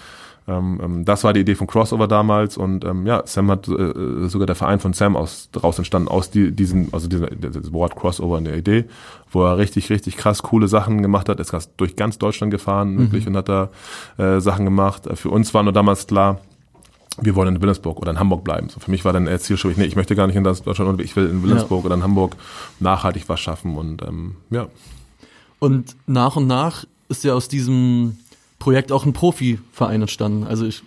Ähm, ähm, das war die Idee von Crossover damals und ähm, ja, Sam hat äh, sogar der Verein von Sam aus daraus entstanden aus die, diesem, also diesem das Wort Crossover in der Idee, wo er richtig, richtig krass coole Sachen gemacht hat, ist durch ganz Deutschland gefahren, wirklich, mhm. und hat da äh, Sachen gemacht. Für uns war nur damals klar, wir wollen in Wilhelmsburg oder in Hamburg bleiben. So für mich war dann eher Zielschrift, nee, ich möchte gar nicht in Deutschland, ich will in Wilhelmsburg ja. oder in Hamburg nachhaltig was schaffen und ähm, ja. Und nach und nach ist ja aus diesem Projekt auch ein Profiverein entstanden. Also ich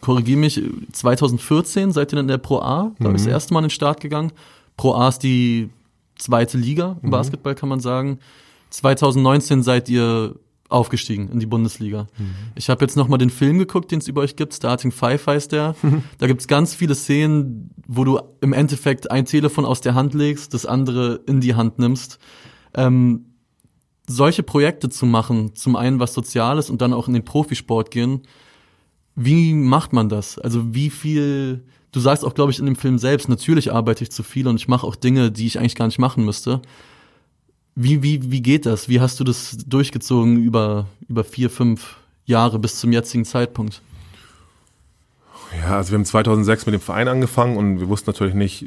korrigiere mich, 2014 seid ihr dann in der Pro A, da mhm. ist das erste Mal in den Start gegangen. Pro A ist die zweite Liga im mhm. Basketball, kann man sagen. 2019 seid ihr aufgestiegen in die Bundesliga. Mhm. Ich habe jetzt nochmal den Film geguckt, den es über euch gibt, Starting Five heißt der. Mhm. Da gibt's ganz viele Szenen, wo du im Endeffekt ein Telefon aus der Hand legst, das andere in die Hand nimmst. Ähm, solche Projekte zu machen, zum einen was Soziales und dann auch in den Profisport gehen, wie macht man das? Also wie viel, du sagst auch, glaube ich, in dem Film selbst, natürlich arbeite ich zu viel und ich mache auch Dinge, die ich eigentlich gar nicht machen müsste. Wie, wie, wie geht das? Wie hast du das durchgezogen über, über vier, fünf Jahre bis zum jetzigen Zeitpunkt? Ja, also wir haben 2006 mit dem Verein angefangen und wir wussten natürlich nicht,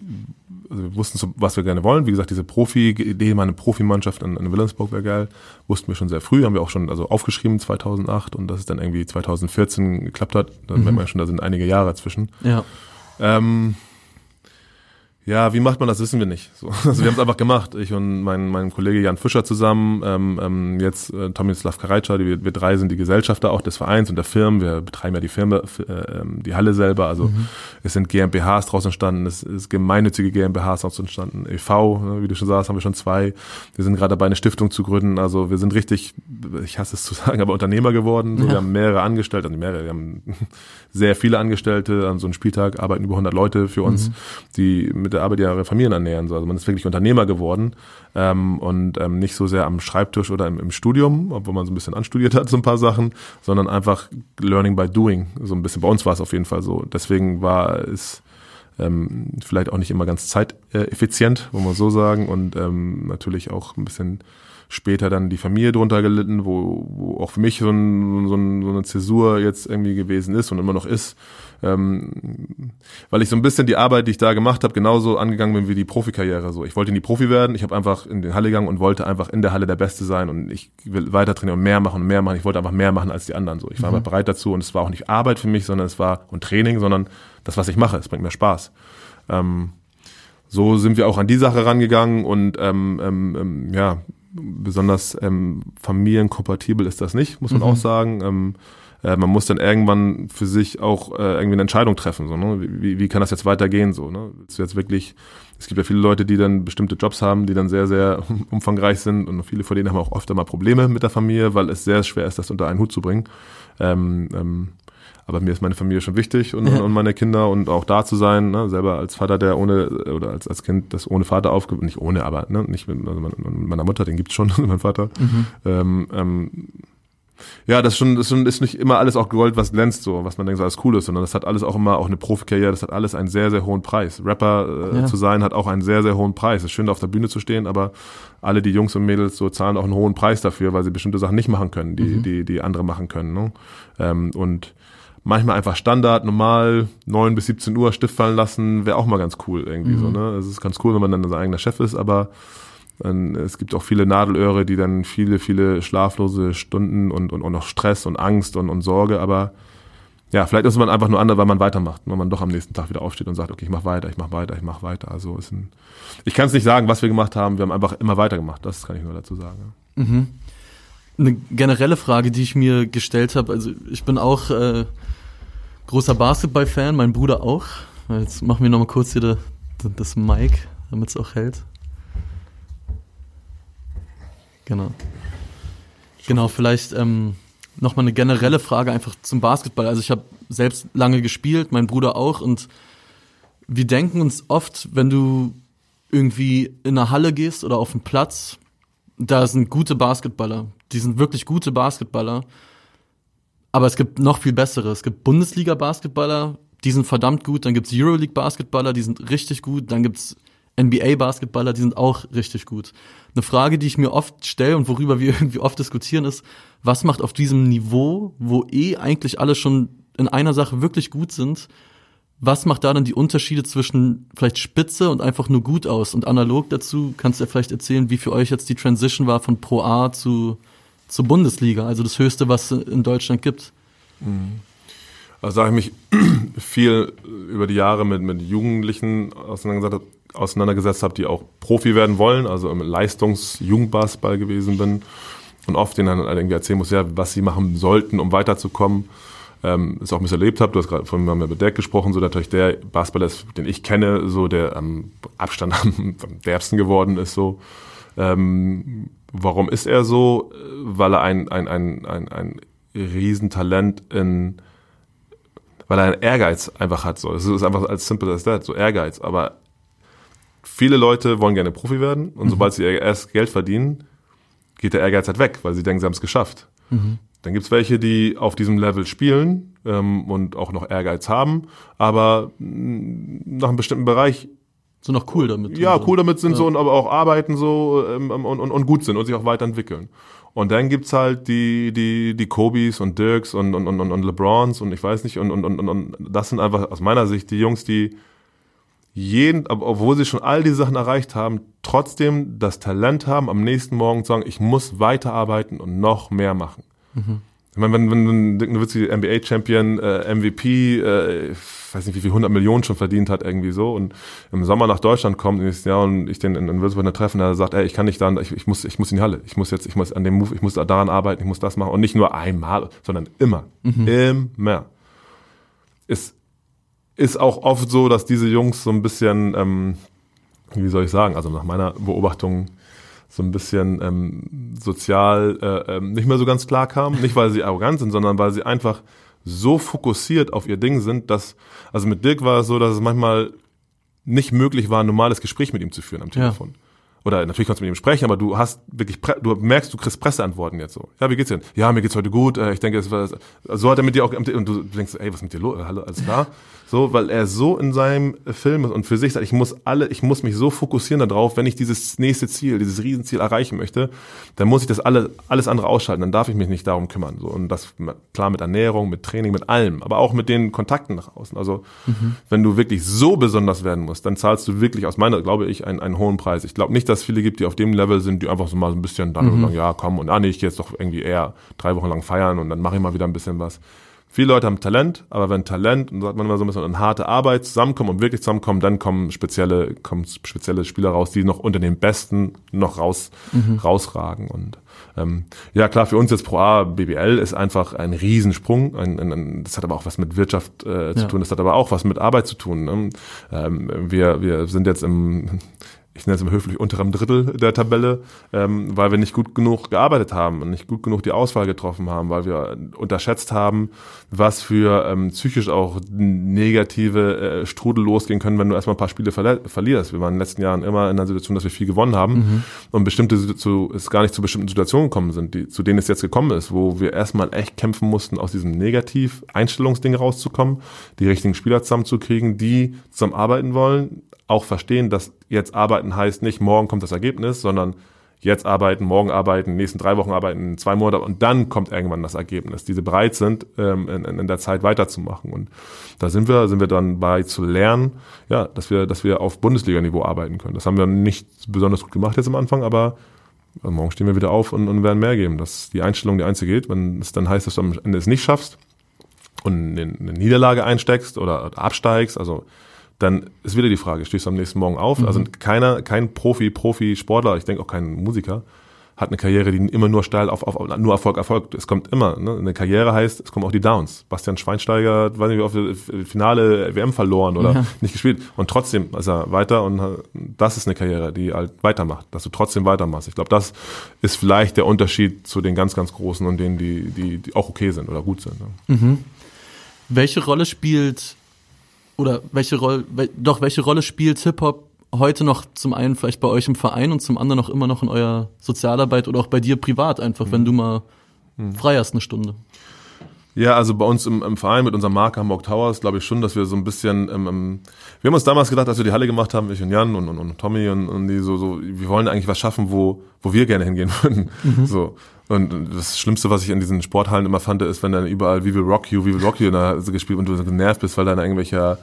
also wir wussten, was wir gerne wollen. Wie gesagt, diese Profi-Idee, meine Profimannschaft in, in Wilhelmsburg wäre geil, wussten wir schon sehr früh, haben wir auch schon also aufgeschrieben 2008 und dass es dann irgendwie 2014 geklappt hat, dann mhm. merkt man schon, da sind einige Jahre zwischen. Ja. Ähm, ja, wie macht man das, wissen wir nicht. So, [LAUGHS] also wir haben es einfach gemacht. Ich und mein, mein Kollege Jan Fischer zusammen, ähm, ähm, jetzt äh, Tomislav Karajca, wir, wir drei sind die Gesellschafter auch des Vereins und der Firmen. Wir betreiben ja die Firma, äh, ähm, die Halle selber. Also mhm. es sind GmbHs draus entstanden, es ist gemeinnützige GmbHs draus entstanden. e.V., ne, wie du schon sagst, haben wir schon zwei. Wir sind gerade dabei, eine Stiftung zu gründen. Also wir sind richtig, ich hasse es zu [LAUGHS] sagen, aber Unternehmer geworden. So, ja. Wir haben mehrere Angestellte, also mehrere, wir haben [LAUGHS] sehr viele Angestellte. An so einem Spieltag arbeiten über 100 Leute für uns, mhm. die mit der Arbeit ihre Familien ernähren. So. Also man ist wirklich Unternehmer geworden ähm, und ähm, nicht so sehr am Schreibtisch oder im, im Studium, obwohl man so ein bisschen anstudiert hat, so ein paar Sachen, sondern einfach Learning by Doing. So ein bisschen bei uns war es auf jeden Fall so. Deswegen war es ähm, vielleicht auch nicht immer ganz zeiteffizient, wollen wir so sagen, und ähm, natürlich auch ein bisschen später dann die Familie drunter gelitten, wo, wo auch für mich so, ein, so, ein, so eine Zäsur jetzt irgendwie gewesen ist und immer noch ist, ähm, weil ich so ein bisschen die Arbeit, die ich da gemacht habe, genauso angegangen bin wie die Profikarriere. So, ich wollte in die Profi werden, ich habe einfach in den Halle gegangen und wollte einfach in der Halle der Beste sein und ich will weiter trainieren und mehr machen und mehr machen. Ich wollte einfach mehr machen als die anderen. So, ich war mhm. einfach bereit dazu und es war auch nicht Arbeit für mich, sondern es war und Training, sondern das, was ich mache. Es bringt mir Spaß. Ähm, so sind wir auch an die Sache rangegangen und ähm, ähm, ähm ja, besonders ähm, familienkompatibel ist das nicht, muss man mhm. auch sagen. Ähm, äh, man muss dann irgendwann für sich auch äh, irgendwie eine Entscheidung treffen. So, ne? wie, wie kann das jetzt weitergehen? So, ne? Ist jetzt wirklich, es gibt ja viele Leute, die dann bestimmte Jobs haben, die dann sehr, sehr [LAUGHS] umfangreich sind und viele von denen haben auch öfter mal Probleme mit der Familie, weil es sehr schwer ist, das unter einen Hut zu bringen. Ähm, ähm, aber mir ist meine Familie schon wichtig und, ja. und meine Kinder und auch da zu sein, ne? selber als Vater, der ohne oder als, als Kind, das ohne Vater aufge nicht ohne, aber ne? nicht mit, also meiner Mutter, den gibt's schon, [LAUGHS] mein Vater. Mhm. Ähm, ähm, ja, das ist schon, das ist nicht immer alles auch Gold, was glänzt, so, was man denkt, so alles cool ist, sondern das hat alles auch immer auch eine Profikarriere, das hat alles einen sehr, sehr hohen Preis. Rapper äh, ja. zu sein hat auch einen sehr, sehr hohen Preis. Es ist schön, auf der Bühne zu stehen, aber alle die Jungs und Mädels so zahlen auch einen hohen Preis dafür, weil sie bestimmte Sachen nicht machen können, die, mhm. die, die andere machen können. Ne? Ähm, und manchmal einfach Standard, normal, neun bis 17 Uhr Stift fallen lassen, wäre auch mal ganz cool irgendwie mhm. so. Ne? Es ist ganz cool, wenn man dann sein eigener Chef ist, aber dann, es gibt auch viele Nadelöhre, die dann viele, viele schlaflose Stunden und, und, und noch Stress und Angst und, und Sorge, aber ja, vielleicht ist man einfach nur anders, weil man weitermacht, wenn man doch am nächsten Tag wieder aufsteht und sagt, okay, ich mach weiter, ich mach weiter, ich mach weiter. Also ist ein, ich kann es nicht sagen, was wir gemacht haben, wir haben einfach immer weitergemacht, das kann ich nur dazu sagen. Mhm. Eine generelle Frage, die ich mir gestellt habe, also ich bin auch äh, großer Basketball-Fan, mein Bruder auch. Jetzt machen wir nochmal kurz hier das Mic, damit es auch hält. Genau. Genau, vielleicht ähm, nochmal eine generelle Frage einfach zum Basketball. Also ich habe selbst lange gespielt, mein Bruder auch und wir denken uns oft, wenn du irgendwie in eine Halle gehst oder auf einen Platz, da sind gute Basketballer, die sind wirklich gute Basketballer, aber es gibt noch viel bessere. Es gibt Bundesliga-Basketballer, die sind verdammt gut, dann gibt's Euroleague-Basketballer, die sind richtig gut, dann gibt's NBA-Basketballer, die sind auch richtig gut. Eine Frage, die ich mir oft stelle und worüber wir [LAUGHS] irgendwie oft diskutieren, ist, was macht auf diesem Niveau, wo eh eigentlich alle schon in einer Sache wirklich gut sind, was macht da dann die Unterschiede zwischen vielleicht Spitze und einfach nur gut aus? Und analog dazu kannst du ja vielleicht erzählen, wie für euch jetzt die Transition war von Pro A zu, zur Bundesliga, also das Höchste, was es in Deutschland gibt. Mhm. Also da ich mich [CLEARS THROAT] viel über die Jahre mit, mit Jugendlichen auseinandergesetzt, auseinandergesetzt habe, die auch Profi werden wollen, also im Leistungs-Jugendbasketball gewesen bin und oft denen dann halt irgendwie erzählen muss, ja, was sie machen sollten, um weiterzukommen. Ähm, es auch ein bisschen erlebt habe, du hast gerade von mir mit Dirk gesprochen, so natürlich der Basketballer, den ich kenne, so der am Abstand [LAUGHS] am, am derbsten geworden ist, so. Ähm, warum ist er so? Weil er ein, ein, ein, ein, ein Riesentalent in, weil er einen Ehrgeiz einfach hat, so. Es ist einfach als simple as that, so Ehrgeiz, aber viele Leute wollen gerne Profi werden und mhm. sobald sie erst Geld verdienen, geht der Ehrgeiz halt weg, weil sie denken, sie haben es geschafft. Mhm. Dann gibt's welche, die auf diesem Level spielen ähm, und auch noch Ehrgeiz haben, aber nach einem bestimmten Bereich so noch cool damit. Ja, cool damit sind ja. so und aber auch arbeiten so ähm, und, und, und gut sind und sich auch weiterentwickeln. Und dann gibt's halt die, die, die Kobis und Dirks und, und, und, und LeBrons und ich weiß nicht, und, und, und, und das sind einfach aus meiner Sicht die Jungs, die jeden, obwohl sie schon all diese Sachen erreicht haben, trotzdem das Talent haben, am nächsten Morgen zu sagen, ich muss weiterarbeiten und noch mehr machen. Mhm. Ich meine, wenn, wenn, wenn du willst, NBA-Champion, äh, MVP, äh, ich weiß nicht, wie viel 100 Millionen schon verdient hat, irgendwie so, und im Sommer nach Deutschland kommt nächstes Jahr und ich den in, in Würzburg treffen, der sagt, ey, ich kann nicht da, ich, ich muss, ich muss in die Halle, ich muss jetzt, ich muss an dem Move, ich muss daran arbeiten, ich muss das machen und nicht nur einmal, sondern immer, mhm. immer. Ist, ist auch oft so, dass diese Jungs so ein bisschen, ähm, wie soll ich sagen, also nach meiner Beobachtung so ein bisschen ähm, sozial äh, ähm, nicht mehr so ganz klar kamen. Nicht, weil sie arrogant sind, sondern weil sie einfach so fokussiert auf ihr Ding sind, dass, also mit Dirk war es so, dass es manchmal nicht möglich war, ein normales Gespräch mit ihm zu führen am Telefon. Ja. Oder natürlich kannst du mit ihm sprechen, aber du hast wirklich, du merkst, du kriegst Presseantworten jetzt so. Ja, wie geht's denn? Ja, mir geht's heute gut. Äh, ich denke, es war, so hat er mit dir auch, und du denkst, ey, was ist mit dir los? Hallo, alles klar? So, weil er so in seinem Film ist und für sich sagt, ich muss alle, ich muss mich so fokussieren darauf, wenn ich dieses nächste Ziel, dieses Riesenziel erreichen möchte, dann muss ich das alle, alles andere ausschalten, dann darf ich mich nicht darum kümmern. So, und das klar mit Ernährung, mit Training, mit allem, aber auch mit den Kontakten nach außen. Also, mhm. wenn du wirklich so besonders werden musst, dann zahlst du wirklich aus meiner, glaube ich, einen, einen hohen Preis. Ich glaube nicht, dass es viele gibt, die auf dem Level sind, die einfach so mal so ein bisschen dann mhm. sagen, ja, komm, und ah nee, ich gehe jetzt doch irgendwie eher drei Wochen lang feiern und dann mache ich mal wieder ein bisschen was. Viele Leute haben Talent, aber wenn Talent und sagt man immer so ein bisschen an harte Arbeit zusammenkommen und wirklich zusammenkommen, dann kommen spezielle, kommen spezielle Spieler raus, die noch unter den Besten noch raus, mhm. rausragen. Und ähm, ja, klar, für uns jetzt Pro A BBL ist einfach ein Riesensprung. Ein, ein, ein, das hat aber auch was mit Wirtschaft äh, zu ja. tun, das hat aber auch was mit Arbeit zu tun. Ne? Ähm, wir, wir sind jetzt im ich nenne es mal höflich, unterem Drittel der Tabelle, ähm, weil wir nicht gut genug gearbeitet haben und nicht gut genug die Auswahl getroffen haben, weil wir unterschätzt haben, was für ähm, psychisch auch negative äh, Strudel losgehen können, wenn du erstmal ein paar Spiele verlierst. Wir waren in den letzten Jahren immer in der Situation, dass wir viel gewonnen haben mhm. und bestimmte zu, es gar nicht zu bestimmten Situationen gekommen sind, die, zu denen es jetzt gekommen ist, wo wir erstmal echt kämpfen mussten, aus diesem Negativ-Einstellungsding rauszukommen, die richtigen Spieler zusammenzukriegen, die zusammen arbeiten wollen, auch verstehen, dass jetzt arbeiten heißt nicht, morgen kommt das Ergebnis, sondern jetzt arbeiten, morgen arbeiten, nächsten drei Wochen arbeiten, zwei Monate und dann kommt irgendwann das Ergebnis. Diese bereit sind, ähm, in, in der Zeit weiterzumachen. Und da sind wir, sind wir dann bei zu lernen, ja, dass wir, dass wir auf Bundesliga-Niveau arbeiten können. Das haben wir nicht besonders gut gemacht jetzt am Anfang, aber morgen stehen wir wieder auf und, und werden mehr geben. Das ist die Einstellung, die einzige geht. Wenn es dann heißt, dass du am Ende es nicht schaffst und eine Niederlage einsteckst oder absteigst, also dann ist wieder die Frage, stehst du am nächsten Morgen auf? Also mhm. Also keiner, kein Profi, Profi-Sportler, ich denke auch kein Musiker, hat eine Karriere, die immer nur steil auf, auf, nur Erfolg, Erfolg. Es kommt immer. Ne? Eine Karriere heißt, es kommen auch die Downs. Bastian Schweinsteiger, weiß nicht, auf das Finale WM verloren oder ja. nicht gespielt. Und trotzdem ist er weiter und das ist eine Karriere, die halt weitermacht, dass du trotzdem weitermachst. Ich glaube, das ist vielleicht der Unterschied zu den ganz, ganz Großen und denen, die, die, die auch okay sind oder gut sind. Ne? Mhm. Welche Rolle spielt oder welche Rolle, doch, welche Rolle spielt Hip-Hop heute noch zum einen vielleicht bei euch im Verein und zum anderen auch immer noch in eurer Sozialarbeit oder auch bei dir privat einfach, mhm. wenn du mal mhm. frei hast eine Stunde? Ja, also bei uns im, im Verein mit unserer Marke Hamburg Towers glaube ich schon, dass wir so ein bisschen, ähm, ähm, wir haben uns damals gedacht, als wir die Halle gemacht haben, ich und Jan und, und, und Tommy und, und die so, so, wir wollen eigentlich was schaffen, wo, wo wir gerne hingehen [LAUGHS] würden. Mhm. So. Und das Schlimmste, was ich in diesen Sporthallen immer fand, ist, wenn dann überall We Will Rock You, We Will Rock You gespielt und du so genervt bist, weil dann irgendwelcher,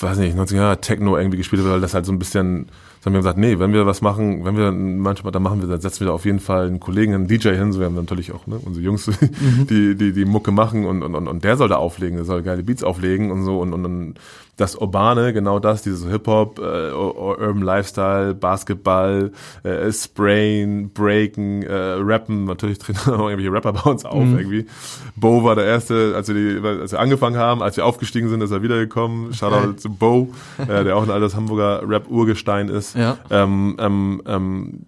weiß nicht, 90 Jahre Techno irgendwie gespielt wird, weil das halt so ein bisschen, haben wir gesagt, nee, wenn wir was machen, wenn wir manchmal, dann machen wir, dann setzen wir da auf jeden Fall einen Kollegen, einen DJ hin, so wir haben natürlich auch, ne, unsere Jungs, [LAUGHS] mhm. die, die, die Mucke machen und, und, und, und der soll da auflegen, der soll geile Beats auflegen und so und, und, und das Urbane, genau das, dieses Hip-Hop, äh, Urban Lifestyle, Basketball, äh, Sprayen, Breaken, äh, Rappen, natürlich treten [LAUGHS] auch irgendwelche Rapper bei uns auf mhm. irgendwie. Bo war der Erste, als wir, die, als wir angefangen haben, als wir aufgestiegen sind, ist er wiedergekommen. Shoutout okay. zu Bo, äh, [LAUGHS] der auch ein altes Hamburger Rap-Urgestein ist. Ja. Ähm, ähm, ähm,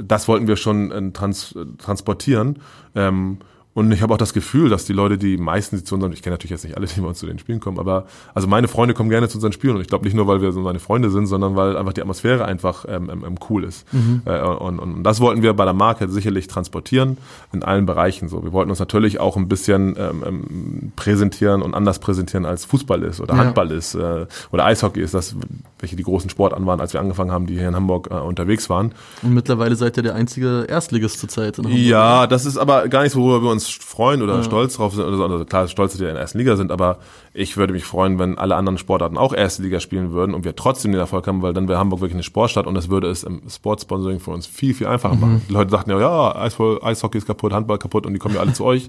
das wollten wir schon äh, trans transportieren. Ähm, Und ich habe auch das Gefühl, dass die Leute, die meisten, die zu unseren, ich kenne natürlich jetzt nicht alle, die bei uns zu den Spielen kommen, aber also meine Freunde kommen gerne zu unseren Spielen und ich glaube nicht nur, weil wir so meine Freunde sind, sondern weil einfach die Atmosphäre einfach ähm, ähm, cool ist. Mhm. Äh, und, und das wollten wir bei der Marke sicherlich transportieren in allen Bereichen. So, wir wollten uns natürlich auch ein bisschen ähm, ähm präsentieren und anders präsentieren als Fußball ist oder Handball ja. ist äh, oder Eishockey ist, das welche die großen Sportarten waren, als wir angefangen haben, die hier in Hamburg äh, unterwegs waren. Und mittlerweile seid ihr der einzige Erstligist zurzeit in Hamburg. Ja, das ist aber gar nicht, worüber wir uns freuen oder ja. stolz drauf sind. Also klar, stolz, dass wir in der ersten Liga sind, aber ich würde mich freuen, wenn alle anderen Sportarten auch erste Liga spielen würden und wir trotzdem den Erfolg haben, weil dann wäre Hamburg wirklich eine Sportstadt und das würde es im Sportsponsoring für uns viel, viel einfacher mhm. machen. Die Leute sagten ja, ja, Eishockey ist kaputt, Handball kaputt und die kommen ja alle zu euch.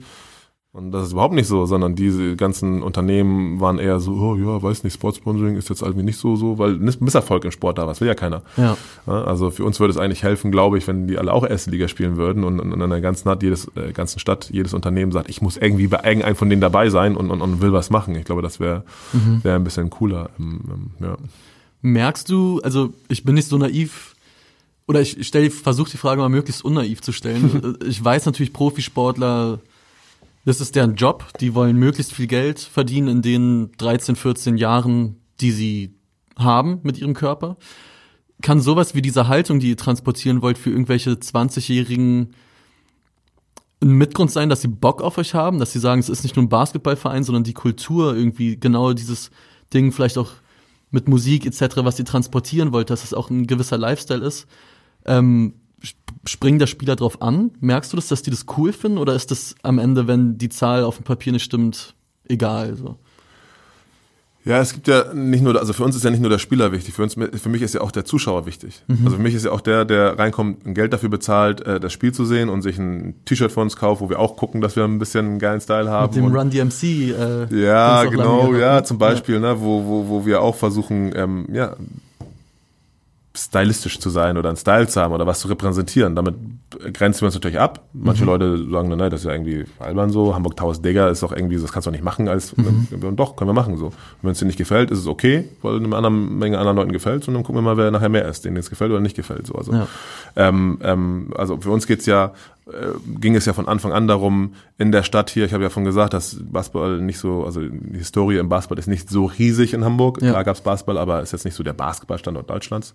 Und das ist überhaupt nicht so, sondern diese ganzen Unternehmen waren eher so, oh ja, weiß nicht, Sportsponsoring ist jetzt irgendwie nicht so, so, weil ein Misserfolg im Sport da war, das will ja keiner. Ja. Also für uns würde es eigentlich helfen, glaube ich, wenn die alle auch erste Liga spielen würden und, in der ganzen Stadt, jedes, äh, ganzen Stadt, jedes Unternehmen sagt, ich muss irgendwie bei irgendeinem von denen dabei sein und, und, und will was machen. Ich glaube, das wäre mhm. wär ein bisschen cooler. Ähm, ähm, ja. Merkst du, also ich bin nicht so naiv, oder ich stelle, versuche die Frage mal möglichst unnaiv zu stellen. [LAUGHS] ich weiß natürlich, Profisportler das ist deren Job. Die wollen möglichst viel Geld verdienen in den 13, 14 Jahren, die sie haben mit ihrem Körper. Kann sowas wie diese Haltung, die ihr transportieren wollt, für irgendwelche 20-Jährigen ein Mitgrund sein, dass sie Bock auf euch haben, dass sie sagen, es ist nicht nur ein Basketballverein, sondern die Kultur irgendwie genau dieses Ding, vielleicht auch mit Musik etc., was ihr transportieren wollt, dass es auch ein gewisser Lifestyle ist. Ähm, springen der Spieler drauf an? Merkst du das, dass die das cool finden oder ist das am Ende, wenn die Zahl auf dem Papier nicht stimmt, egal? So? Ja, es gibt ja nicht nur, also für uns ist ja nicht nur der Spieler wichtig, für uns, für mich ist ja auch der Zuschauer wichtig. Mhm. Also für mich ist ja auch der, der reinkommt, ein Geld dafür bezahlt, äh, das Spiel zu sehen und sich ein T-Shirt von uns kauft, wo wir auch gucken, dass wir ein bisschen einen geilen Style haben. Mit dem und, Run DMC. Äh, ja, genau, ja, zum Beispiel, ja. ne, wo, wo, wo wir auch versuchen, ähm, ja, stylistisch zu sein oder einen Style zu haben oder was zu repräsentieren. Damit grenzen wir uns natürlich ab. Manche mhm. Leute sagen, ne, das ist ja irgendwie albern so. Hamburg Towers Digger ist doch irgendwie so, das kannst du auch nicht machen als, mhm. und doch, können wir machen so. Wenn es dir nicht gefällt, ist es okay, weil eine anderen Menge anderen Leuten gefällt und dann gucken wir mal, wer nachher mehr ist, denen es gefällt oder nicht gefällt, so. Also, ja. ähm, ähm, also für uns geht's ja ging es ja von Anfang an darum, in der Stadt hier, ich habe ja schon gesagt, dass Basketball nicht so, also die Historie im Basketball ist nicht so riesig in Hamburg. Ja. Klar gab's Basketball, aber ist jetzt nicht so der Basketballstandort Deutschlands.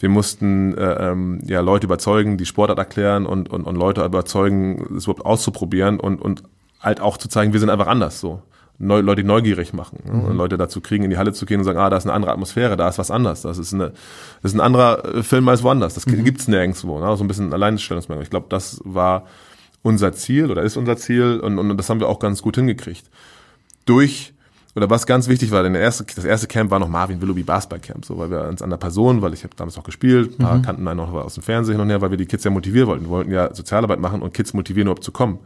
Wir mussten äh, ähm, ja Leute überzeugen, die Sportart erklären und, und, und Leute überzeugen, es überhaupt auszuprobieren und, und halt auch zu zeigen, wir sind einfach anders so. Neu, Leute neugierig machen ne? mhm. und Leute dazu kriegen, in die Halle zu gehen und sagen, ah, da ist eine andere Atmosphäre, da ist was anders, das ist, eine, das ist ein anderer äh, Film als woanders, das mhm. gibt's nirgendwo, ne? so ein bisschen Alleinstellungsmerkmal. Ich glaube, das war unser Ziel oder ist unser Ziel und, und das haben wir auch ganz gut hingekriegt. Durch oder was ganz wichtig war, denn der erste, das erste Camp war noch Marvin Willoughby Basketball Camp, so weil wir uns an der Person, weil ich habe damals auch gespielt, ein paar mhm. kannten einen noch aus dem Fernsehen hin und her, weil wir die Kids ja motivieren wollten. Wir wollten ja Sozialarbeit machen und Kids motivieren, überhaupt zu kommen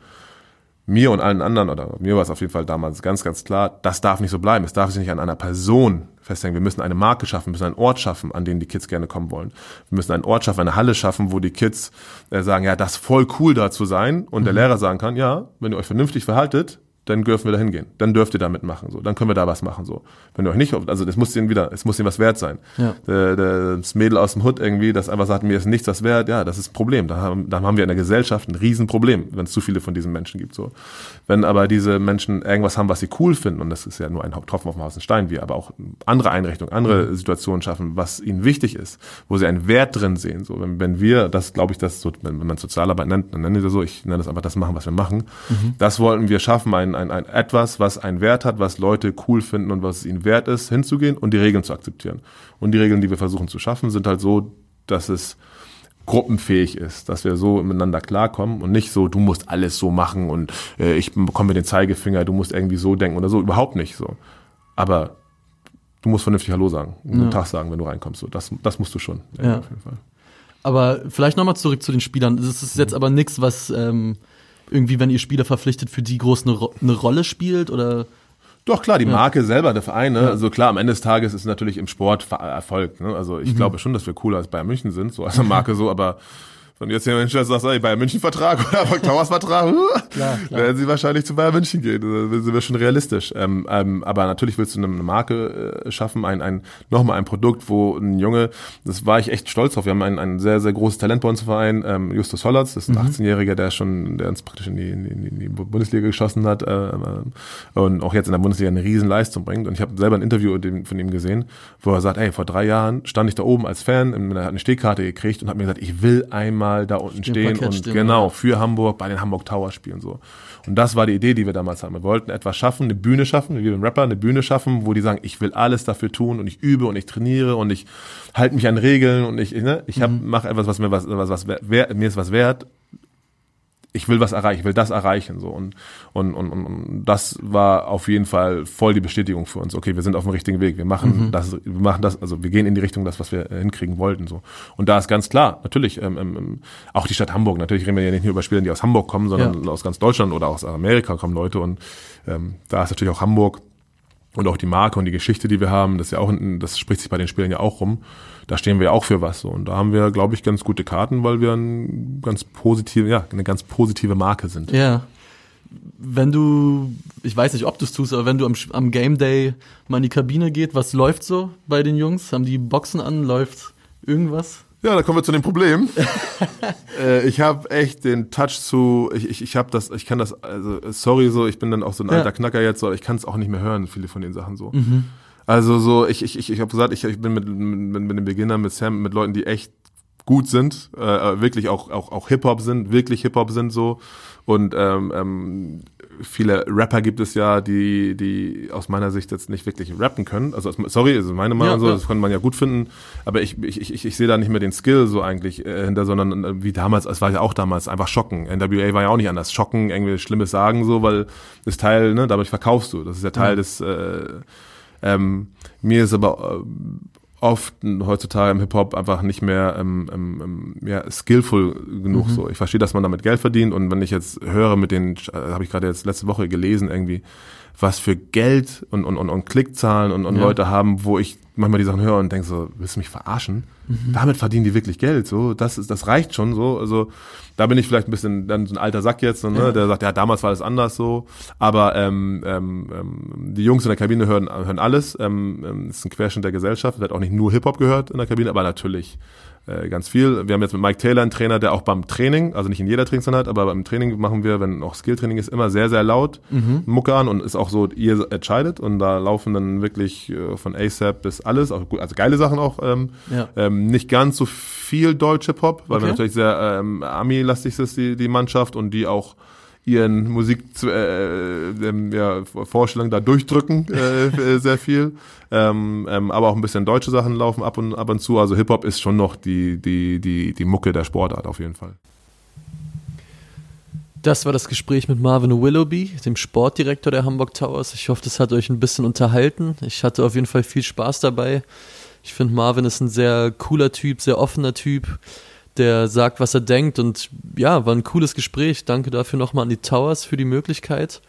mir und allen anderen, oder mir war es auf jeden Fall damals ganz, ganz klar, das darf nicht so bleiben. Es darf sich nicht an einer Person festhängen. Wir müssen eine Marke schaffen, wir müssen einen Ort schaffen, an den die Kids gerne kommen wollen. Wir müssen einen Ort schaffen, eine Halle schaffen, wo die Kids äh, sagen, ja, das ist voll cool da zu sein. Und mhm. der Lehrer sagen kann, ja, wenn ihr euch vernünftig verhaltet, dann dürfen wir da hingehen. Dann dürft ihr da mitmachen. So. Dann können wir da was machen. So. Wenn ihr euch nicht, also das muss ihnen wieder, es muss ihnen was wert sein. Ja. Der, das Mädel aus dem Hut irgendwie, das einfach sagt, mir ist nichts was wert, ja, das ist ein Problem. Da haben, da haben wir in der Gesellschaft ein Riesenproblem, wenn es zu viele von diesen Menschen gibt. So. Wenn aber diese Menschen irgendwas haben, was sie cool finden, und das ist ja nur ein Tropfen auf dem Heißen Stein, wir aber auch andere Einrichtungen, andere mhm. Situationen schaffen, was ihnen wichtig ist, wo sie einen Wert drin sehen. So, wenn, wenn wir, das glaube ich, das so, wenn, wenn man Sozialarbeit nennt, dann nennen wir das so, ich nenne das einfach das machen, was wir machen. Mhm. Das wollten wir schaffen, ein, ein, ein etwas, was einen Wert hat, was Leute cool finden und was es ihnen wert ist, hinzugehen und die Regeln zu akzeptieren. Und die Regeln, die wir versuchen zu schaffen, sind halt so, dass es gruppenfähig ist, dass wir so miteinander klarkommen und nicht so, du musst alles so machen und äh, ich bekomme den Zeigefinger, du musst irgendwie so denken oder so, überhaupt nicht so. Aber du musst vernünftig Hallo sagen, guten ja. Tag sagen, wenn du reinkommst. So, das, das musst du schon. Ja. Aber vielleicht nochmal zurück zu den Spielern. Das ist jetzt aber nichts, was ähm, irgendwie, wenn ihr Spieler verpflichtet, für die groß eine, eine Rolle spielt oder? Doch, klar, die Marke ja. selber, der Verein, ne? Ja. also klar, am Ende des Tages ist natürlich im Sport Erfolg. Ne? Also ich mhm. glaube schon, dass wir cooler als Bayern München sind, so als Marke so, aber Wenn jetzt jemand hinstellt und sagt, ey, Bayern München Vertrag oder Hamburg Towers Vertrag, [LAUGHS] klar, klar. werden sie wahrscheinlich zu Bayern München gehen. Da sind wir schon realistisch. Ähm, ähm, aber natürlich willst du eine Marke äh, schaffen, ein, ein, nochmal ein Produkt, wo ein Junge, das war ich echt stolz drauf. Wir haben ein, ein sehr, sehr großes Talent bei uns im Verein, ähm, Justus Hollatz, das ist ein mhm. 18-Jähriger, der schon, der uns praktisch in die, in die, in die Bundesliga geschossen hat äh, und auch jetzt in der Bundesliga eine riesen Leistung bringt. Und ich habe selber ein Interview von ihm gesehen, wo er sagt, ey, vor drei Jahren stand ich da oben als Fan, er hat eine Stehkarte gekriegt und hat mir gesagt, ich will einmal da unten stehen und stehen, genau ja. für Hamburg bei den Hamburg Tower spielen so. Und das war die Idee, die wir damals hatten. Wir wollten etwas schaffen, eine Bühne schaffen, wie ein Rapper, eine Bühne schaffen, wo die sagen, ich will alles dafür tun und ich übe und ich trainiere und ich halte mich an Regeln und ich, ne, ich hab, mhm. mache etwas, was mir was, was, was wert, mir ist was wert ich will was erreichen, ich will das erreichen so und, und und und das war auf jeden Fall voll die Bestätigung für uns. Okay, wir sind auf dem richtigen Weg. Wir machen mhm. das, wir machen das, also wir gehen in die Richtung, das was wir hinkriegen wollten so. Und da ist ganz klar, natürlich ähm, ähm, ähm, auch die Stadt Hamburg. Natürlich reden wir ja nicht nur über Spieler, die aus Hamburg kommen, sondern ja. aus ganz Deutschland oder aus Amerika kommen Leute und ähm, da ist natürlich auch Hamburg und auch die Marke und die Geschichte, die wir haben. Das ja auch, das spricht sich bei den Spielern ja auch rum da stehen wir auch für was. Und da haben wir, glaube ich, ganz gute Karten, weil wir ein ganz positive, ja, eine ganz positive Marke sind. Ja. Wenn du, ich weiß nicht, ob du es tust, aber wenn du am, am Game Day mal in die Kabine geht, was läuft so bei den Jungs? Haben die Boxen an? Läuft irgendwas? Ja, da kommen wir zu dem Problem. [LAUGHS] äh, ich habe echt den Touch zu, ich, ich, ich habe das, ich kann das, also sorry so, ich bin dann auch so ein alter ja. Knacker jetzt, aber ich kann es auch nicht mehr hören, viele von den Sachen so. Mhm. Also so, ich, ich, ich, ich habe gesagt, ich, ich bin mit, mit, mit dem Beginner, mit Sam, mit Leuten, die echt gut sind, äh, wirklich auch, auch, auch Hip-Hop sind, wirklich Hip-Hop sind so. Und ähm, ähm, viele Rapper gibt es ja, die, die aus meiner Sicht jetzt nicht wirklich rappen können. Also sorry, also meine Meinung ja, so, das kann man ja gut finden, aber ich, ich, ich, ich sehe da nicht mehr den Skill so eigentlich äh, hinter, sondern äh, wie damals, es war ja auch damals einfach schocken. NWA war ja auch nicht anders. Schocken, irgendwie Schlimmes sagen so, weil das Teil, ne, dadurch verkaufst du. Das ist ja Teil ja. des äh, ähm, mir ist aber äh, oft heutzutage im Hip-Hop einfach nicht mehr ähm, ähm, ähm, ja, skillful genug mhm. so. Ich verstehe, dass man damit Geld verdient und wenn ich jetzt höre mit den, äh, habe ich gerade jetzt letzte Woche gelesen irgendwie, was für Geld und, und, und, und Klickzahlen und, und ja. Leute haben, wo ich manchmal die Sachen höre und denke so, willst du mich verarschen? Mhm. Damit verdienen die wirklich Geld, so, das ist, das reicht schon, so, also, da bin ich vielleicht ein bisschen dann so ein alter Sack jetzt, so, ne, ja. der sagt, ja, damals war alles anders, so, aber, ähm, ähm, ähm, die Jungs in der Kabine hören, hören alles, ähm, ähm, ist ein Querschnitt der Gesellschaft, wird auch nicht nur Hip-Hop gehört in der Kabine, aber natürlich, äh, ganz viel. Wir haben jetzt mit Mike Taylor einen Trainer, der auch beim Training, also nicht in jeder Trainingseinheit, aber beim Training machen wir, wenn auch Skilltraining ist, immer sehr, sehr laut mhm. Mucke an und ist auch so, ihr entscheidet und da laufen dann wirklich äh, von ASAP bis alles, auch gut, also geile Sachen auch, ähm, ja. ähm, nicht ganz so viel deutsche Pop, weil okay. wir natürlich sehr ähm, Ami-lastig ist, die, die Mannschaft und die auch ihren Musik äh, äh, ja, Vorstellungen da durchdrücken äh, äh, sehr viel ähm, ähm, aber auch ein bisschen deutsche Sachen laufen ab und ab und zu also Hip Hop ist schon noch die die die die Mucke der Sportart auf jeden Fall das war das Gespräch mit Marvin Willoughby, dem Sportdirektor der Hamburg Towers. Ich hoffe, das hat euch ein bisschen unterhalten. Ich hatte auf jeden Fall viel Spaß dabei. Ich finde, Marvin ist ein sehr cooler Typ, sehr offener Typ der sagt, was er denkt. Und ja, war ein cooles Gespräch. Danke dafür nochmal an die Towers für die Möglichkeit.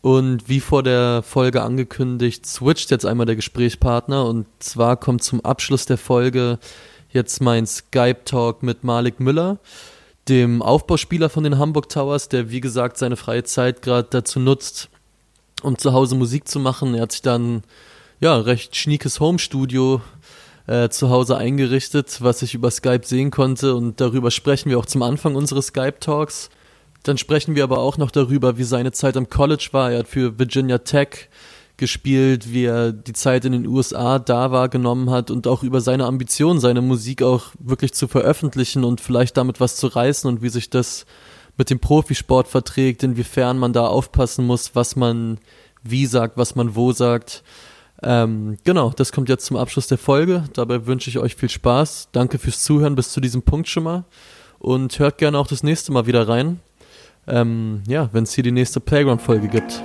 Und wie vor der Folge angekündigt, switcht jetzt einmal der Gesprächspartner. Und zwar kommt zum Abschluss der Folge jetzt mein Skype-Talk mit Malik Müller, dem Aufbauspieler von den Hamburg Towers, der wie gesagt seine freie Zeit gerade dazu nutzt, um zu Hause Musik zu machen. Er hat sich dann ja recht schniekes Home-Studio äh, zu Hause eingerichtet, was ich über Skype sehen konnte und darüber sprechen wir auch zum Anfang unseres Skype-Talks. Dann sprechen wir aber auch noch darüber, wie seine Zeit am College war. Er hat für Virginia Tech gespielt, wie er die Zeit in den USA da wahrgenommen hat und auch über seine Ambition, seine Musik auch wirklich zu veröffentlichen und vielleicht damit was zu reißen und wie sich das mit dem Profisport verträgt, inwiefern man da aufpassen muss, was man wie sagt, was man wo sagt. Ähm, genau, das kommt jetzt zum Abschluss der Folge. Dabei wünsche ich euch viel Spaß. Danke fürs Zuhören bis zu diesem Punkt schon mal. Und hört gerne auch das nächste Mal wieder rein. Ähm, ja, wenn es hier die nächste Playground-Folge gibt.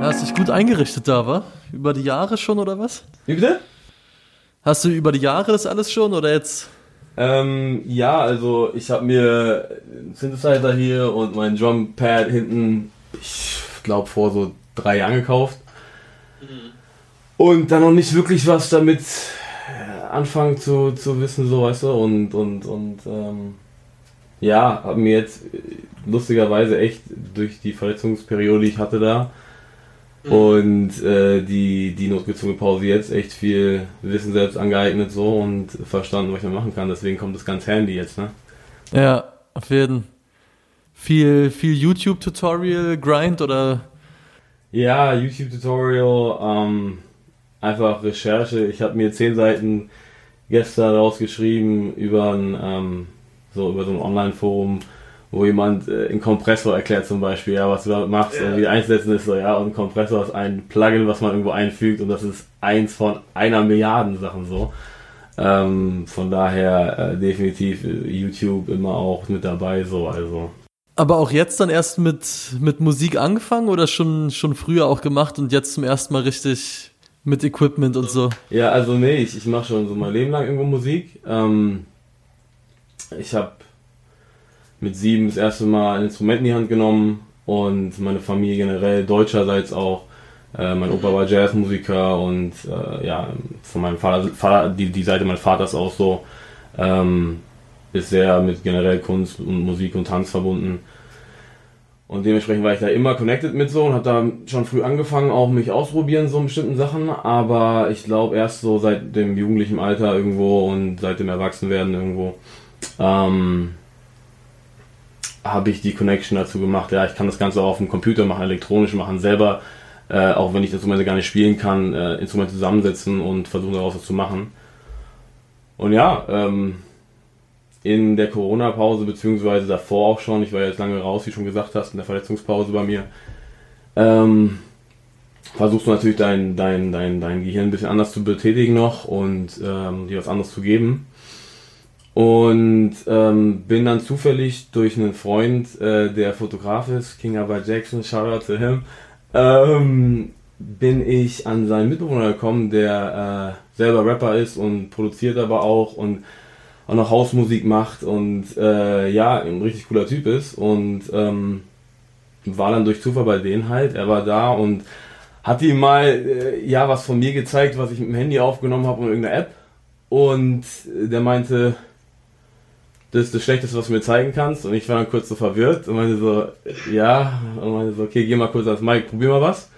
Hast dich gut eingerichtet da, wa? Über die Jahre schon oder was? Wie bitte? Hast du über die Jahre das alles schon oder jetzt? Ähm, ja, also ich habe mir einen Synthesizer hier und mein Drumpad hinten ich glaube, vor so drei Jahren gekauft. Mhm. Und dann noch nicht wirklich was damit anfangen zu, zu wissen, so weißt du, und, und, und ähm, ja, habe mir jetzt lustigerweise echt durch die Verletzungsperiode, die ich hatte da, mhm. und äh, die, die notgezogene Pause jetzt echt viel Wissen selbst angeeignet so und verstanden, was ich da machen kann. Deswegen kommt das ganz handy jetzt, ne? Ja, auf jeden Fall. Viel, viel YouTube-Tutorial, Grind oder? Ja, YouTube-Tutorial, ähm, einfach Recherche. Ich habe mir zehn Seiten gestern rausgeschrieben über ein, ähm, so über so ein Online-Forum, wo jemand äh, einen Kompressor erklärt zum Beispiel, ja, was du damit machst ja. und wie einsetzen ist so, ja, und ein Kompressor ist ein Plugin, was man irgendwo einfügt und das ist eins von einer Milliarden Sachen so. Ähm, von daher äh, definitiv äh, YouTube immer auch mit dabei so, also aber auch jetzt dann erst mit, mit Musik angefangen oder schon, schon früher auch gemacht und jetzt zum ersten Mal richtig mit Equipment und so? Ja, also nee, ich, ich mache schon so mein Leben lang irgendwo Musik. Ähm, ich habe mit sieben das erste Mal ein Instrument in die Hand genommen und meine Familie generell deutscherseits auch. Äh, mein Opa war Jazzmusiker und äh, ja, von meinem Vater, Vater die, die Seite meines Vaters auch so. Ähm, ist sehr mit generell Kunst und Musik und Tanz verbunden. Und dementsprechend war ich da immer connected mit so und habe da schon früh angefangen, auch mich ausprobieren so in bestimmten Sachen. Aber ich glaube erst so seit dem jugendlichen Alter irgendwo und seit dem Erwachsenwerden irgendwo ähm, habe ich die Connection dazu gemacht. Ja, ich kann das Ganze auch auf dem Computer machen, elektronisch machen, selber, äh, auch wenn ich Instrumente gar nicht spielen kann, äh, Instrumente zusammensetzen und versuchen daraus was zu machen. Und ja, ähm, in der Corona-Pause, beziehungsweise davor auch schon, ich war jetzt lange raus, wie du schon gesagt hast, in der Verletzungspause bei mir, ähm, versuchst du natürlich dein, dein, dein, dein Gehirn ein bisschen anders zu betätigen noch und ähm, dir was anderes zu geben. Und ähm, bin dann zufällig durch einen Freund, äh, der Fotograf ist, King Abba Jackson, Shoutout to him, ähm, bin ich an seinen Mitbewohner gekommen, der äh, selber Rapper ist und produziert aber auch und auch noch Hausmusik macht und äh, ja, ein richtig cooler Typ ist und ähm, war dann durch Zufall bei denen halt. Er war da und hat ihm mal äh, ja was von mir gezeigt, was ich mit dem Handy aufgenommen habe und irgendeiner App und der meinte, das ist das Schlechteste, was du mir zeigen kannst und ich war dann kurz so verwirrt und meinte so, ja, und meinte so, okay, geh mal kurz als Mike, probier mal was.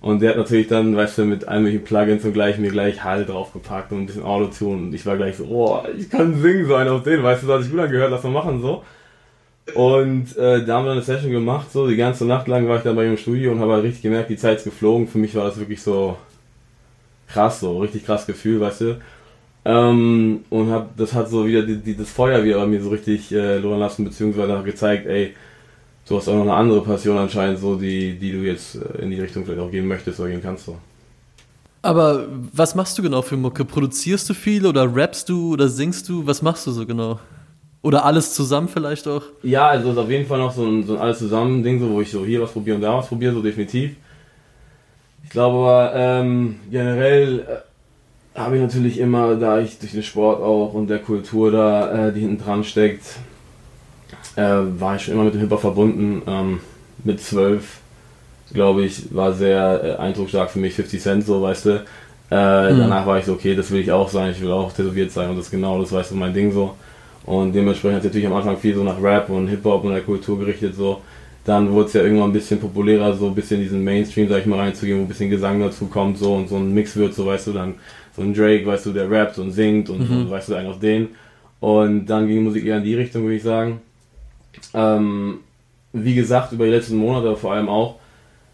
Und der hat natürlich dann, weißt du, mit allen möglichen Plugins und gleich mir gleich Hall draufgepackt und ein bisschen Autotune. Und ich war gleich so, oh, ich kann singen, so einen auf den, weißt du, das hat sich gut angehört, lass mal machen, so. Und äh, da haben wir eine Session gemacht, so die ganze Nacht lang war ich dann bei ihm im Studio und habe halt richtig gemerkt, die Zeit ist geflogen. Für mich war das wirklich so krass, so richtig krass Gefühl, weißt du. Ähm, und hab, das hat so wieder die, die, das Feuer wieder bei mir so richtig äh, lassen, beziehungsweise auch gezeigt, ey, du hast auch noch eine andere Passion anscheinend, so die, die du jetzt äh, in die Richtung vielleicht auch gehen möchtest oder gehen kannst. So. Aber was machst du genau für Mucke? Produzierst du viel oder rappst du oder singst du? Was machst du so genau? Oder alles zusammen vielleicht auch? Ja, also ist auf jeden Fall noch so ein, so ein alles zusammen Ding, so, wo ich so hier was probiere und da was probiere, so definitiv. Ich glaube aber ähm, generell äh, habe ich natürlich immer, da ich durch den Sport auch und der Kultur da, äh, die hinten dran steckt, äh, war ich schon immer mit dem Hip-Hop verbunden. Ähm, mit zwölf, glaube ich, war sehr äh, eindrucksstark für mich 50 Cent, so weißt du. Äh, mhm. Danach war ich so, okay, das will ich auch sein, ich will auch tätowiert sein und das genau, das weißt du, mein Ding so. Und dementsprechend hat es natürlich am Anfang viel so nach Rap und Hip-Hop und der Kultur gerichtet so. Dann wurde es ja irgendwann ein bisschen populärer, so ein bisschen in diesen Mainstream, sag ich mal, reinzugehen, wo ein bisschen Gesang dazu kommt, so und so ein Mix wird, so weißt du, dann so ein Drake, weißt du, der rappt und singt und, mhm. und weißt du, einen auf den. Und dann ging die Musik eher in die Richtung, würde ich sagen. Ähm, wie gesagt, über die letzten Monate vor allem auch,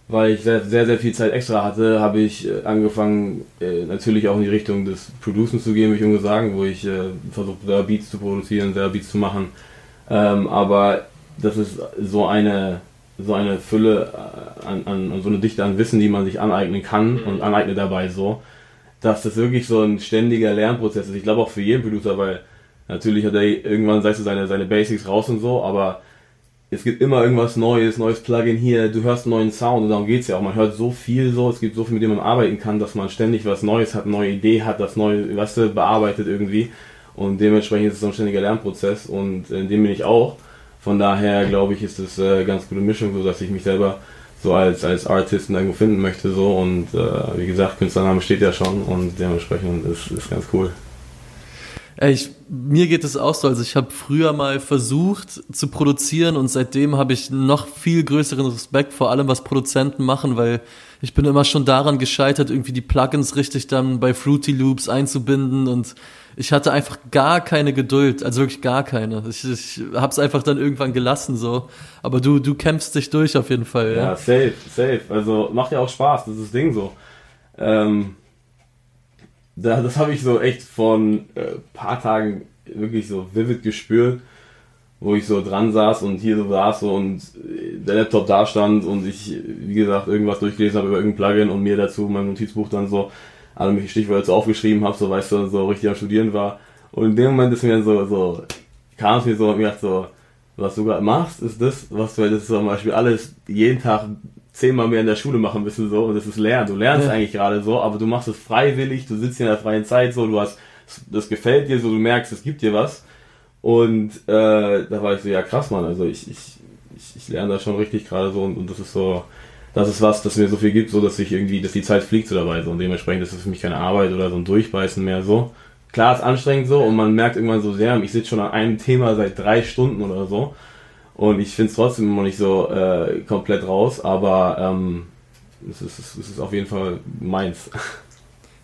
weil ich sehr, sehr, sehr viel Zeit extra hatte, habe ich äh, angefangen, äh, natürlich auch in die Richtung des Producen zu gehen, würde ich sagen, wo ich äh, versuche, da Beats zu produzieren, selber Beats zu machen. Ähm, aber das ist so eine, so eine Fülle äh, an, an, an, so eine Dichte an Wissen, die man sich aneignen kann und aneignet dabei so, dass das wirklich so ein ständiger Lernprozess ist. Ich glaube auch für jeden Producer, weil Natürlich hat er irgendwann, sagst du, seine, seine Basics raus und so, aber es gibt immer irgendwas Neues, neues Plugin hier, du hörst einen neuen Sound und darum geht's ja auch. Man hört so viel so, es gibt so viel, mit dem man arbeiten kann, dass man ständig was Neues hat, neue Idee hat, das neue, weißt du, bearbeitet irgendwie. Und dementsprechend ist es ein ständiger Lernprozess und in dem bin ich auch. Von daher glaube ich, ist es äh, ganz gute Mischung, so dass ich mich selber so als, als Artisten irgendwo finden möchte. So. Und äh, wie gesagt, Künstlername steht ja schon und dementsprechend ist, ist ganz cool. Ich, mir geht es auch so. Also ich habe früher mal versucht zu produzieren und seitdem habe ich noch viel größeren Respekt vor allem, was Produzenten machen, weil ich bin immer schon daran gescheitert, irgendwie die Plugins richtig dann bei Fruity Loops einzubinden und ich hatte einfach gar keine Geduld, also wirklich gar keine. Ich, ich habe es einfach dann irgendwann gelassen so. Aber du, du kämpfst dich durch auf jeden Fall. Ja, ja safe, safe. Also macht ja auch Spaß, das ist das Ding so. Ähm, da, das habe ich so echt von äh, paar Tagen wirklich so vivid gespürt, wo ich so dran saß und hier so saß und äh, der Laptop da stand und ich, wie gesagt, irgendwas durchgelesen habe über irgendein Plugin und mir dazu mein Notizbuch dann so alle möglichen Stichwörter so aufgeschrieben habe, so weißt du, so richtig am Studieren war. Und in dem Moment ist mir so, so, kam es mir so, und mir gedacht so, was du gerade machst, ist das, was du jetzt zum Beispiel alles jeden Tag zehnmal mehr in der Schule machen müssen, so, und das ist Lernen. Du lernst ja. eigentlich gerade so, aber du machst es freiwillig, du sitzt hier in der freien Zeit, so, du hast, das gefällt dir so, du merkst, es gibt dir was. Und äh, da war ich so, ja krass, Mann, also ich, ich, ich, ich lerne da schon richtig gerade so und, und das ist so, das ist was, das mir so viel gibt, so dass ich irgendwie, dass die Zeit fliegt so dabei so und dementsprechend ist es für mich keine Arbeit oder so ein Durchbeißen mehr so. Klar, ist anstrengend so und man merkt irgendwann so sehr, ich sitze schon an einem Thema seit drei Stunden oder so und ich finde es trotzdem immer nicht so äh, komplett raus, aber ähm, es, ist, es ist auf jeden Fall meins.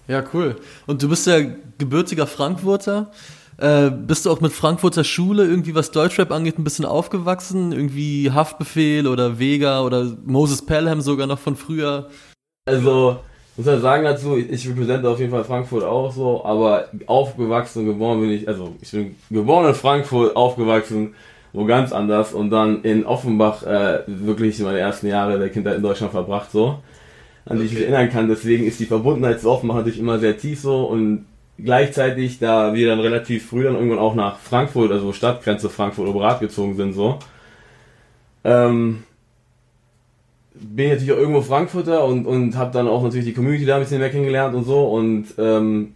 Ja, cool. Und du bist ja gebürtiger Frankfurter. Äh, bist du auch mit Frankfurter Schule irgendwie, was Deutschrap angeht, ein bisschen aufgewachsen? Irgendwie Haftbefehl oder Vega oder Moses Pelham sogar noch von früher? Also, muss ja sagen dazu, ich repräsente auf jeden Fall Frankfurt auch so, aber aufgewachsen und geboren bin ich, also ich bin geboren in Frankfurt, aufgewachsen wo ganz anders und dann in Offenbach äh, wirklich meine ersten Jahre der Kindheit in Deutschland verbracht so, an die ich mich erinnern kann. Deswegen ist die Verbundenheit zu Offenbach natürlich immer sehr tief so. Und gleichzeitig, da wir dann relativ früh dann irgendwann auch nach Frankfurt, also Stadtgrenze Frankfurt Oberat gezogen sind, so, ähm, bin ich natürlich auch irgendwo Frankfurter und, und habe dann auch natürlich die Community da ein bisschen mehr kennengelernt und so. Und ähm,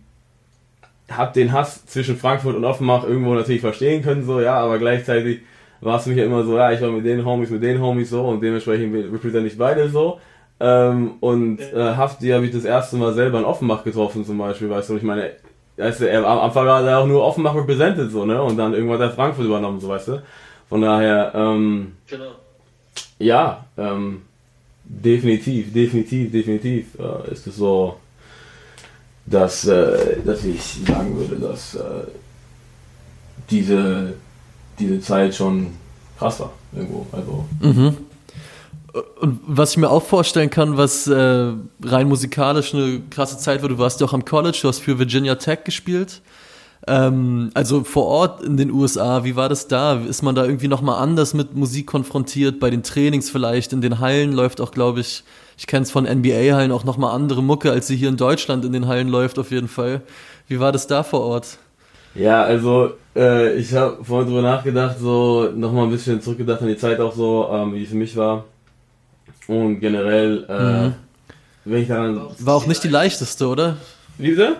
habe den Hass zwischen Frankfurt und Offenbach irgendwo natürlich verstehen können, so, ja, aber gleichzeitig war es mich ja immer so, ja, ich war mit den Homies, mit den Homies so und dementsprechend repräsentiere ich beide so. Ähm, und äh, Hafti habe ich das erste Mal selber in Offenbach getroffen zum Beispiel, weißt du, ich meine, weißt du, er, am Anfang war er auch nur Offenbach represented, so, ne? Und dann irgendwann hat er Frankfurt übernommen, so, weißt du. Von daher, ähm, genau. ja, ähm, definitiv, definitiv, definitiv äh, ist es so, dass, äh, dass ich sagen würde, dass äh, diese, diese Zeit schon krass war, irgendwo. Also. Mhm. Und was ich mir auch vorstellen kann, was äh, rein musikalisch eine krasse Zeit war, du warst ja auch am College, du hast für Virginia Tech gespielt. Ähm, also vor Ort in den USA, wie war das da? Ist man da irgendwie nochmal anders mit Musik konfrontiert? Bei den Trainings vielleicht, in den Hallen läuft auch, glaube ich, ich kenne es von NBA-Hallen auch nochmal andere Mucke, als sie hier in Deutschland in den Hallen läuft, auf jeden Fall. Wie war das da vor Ort? Ja, also äh, ich habe vorhin drüber nachgedacht, so nochmal ein bisschen zurückgedacht an die Zeit auch so, ähm, wie es für mich war. Und generell, äh, mhm. wenn ich daran. War auch nicht die leichteste, oder? Wie bitte?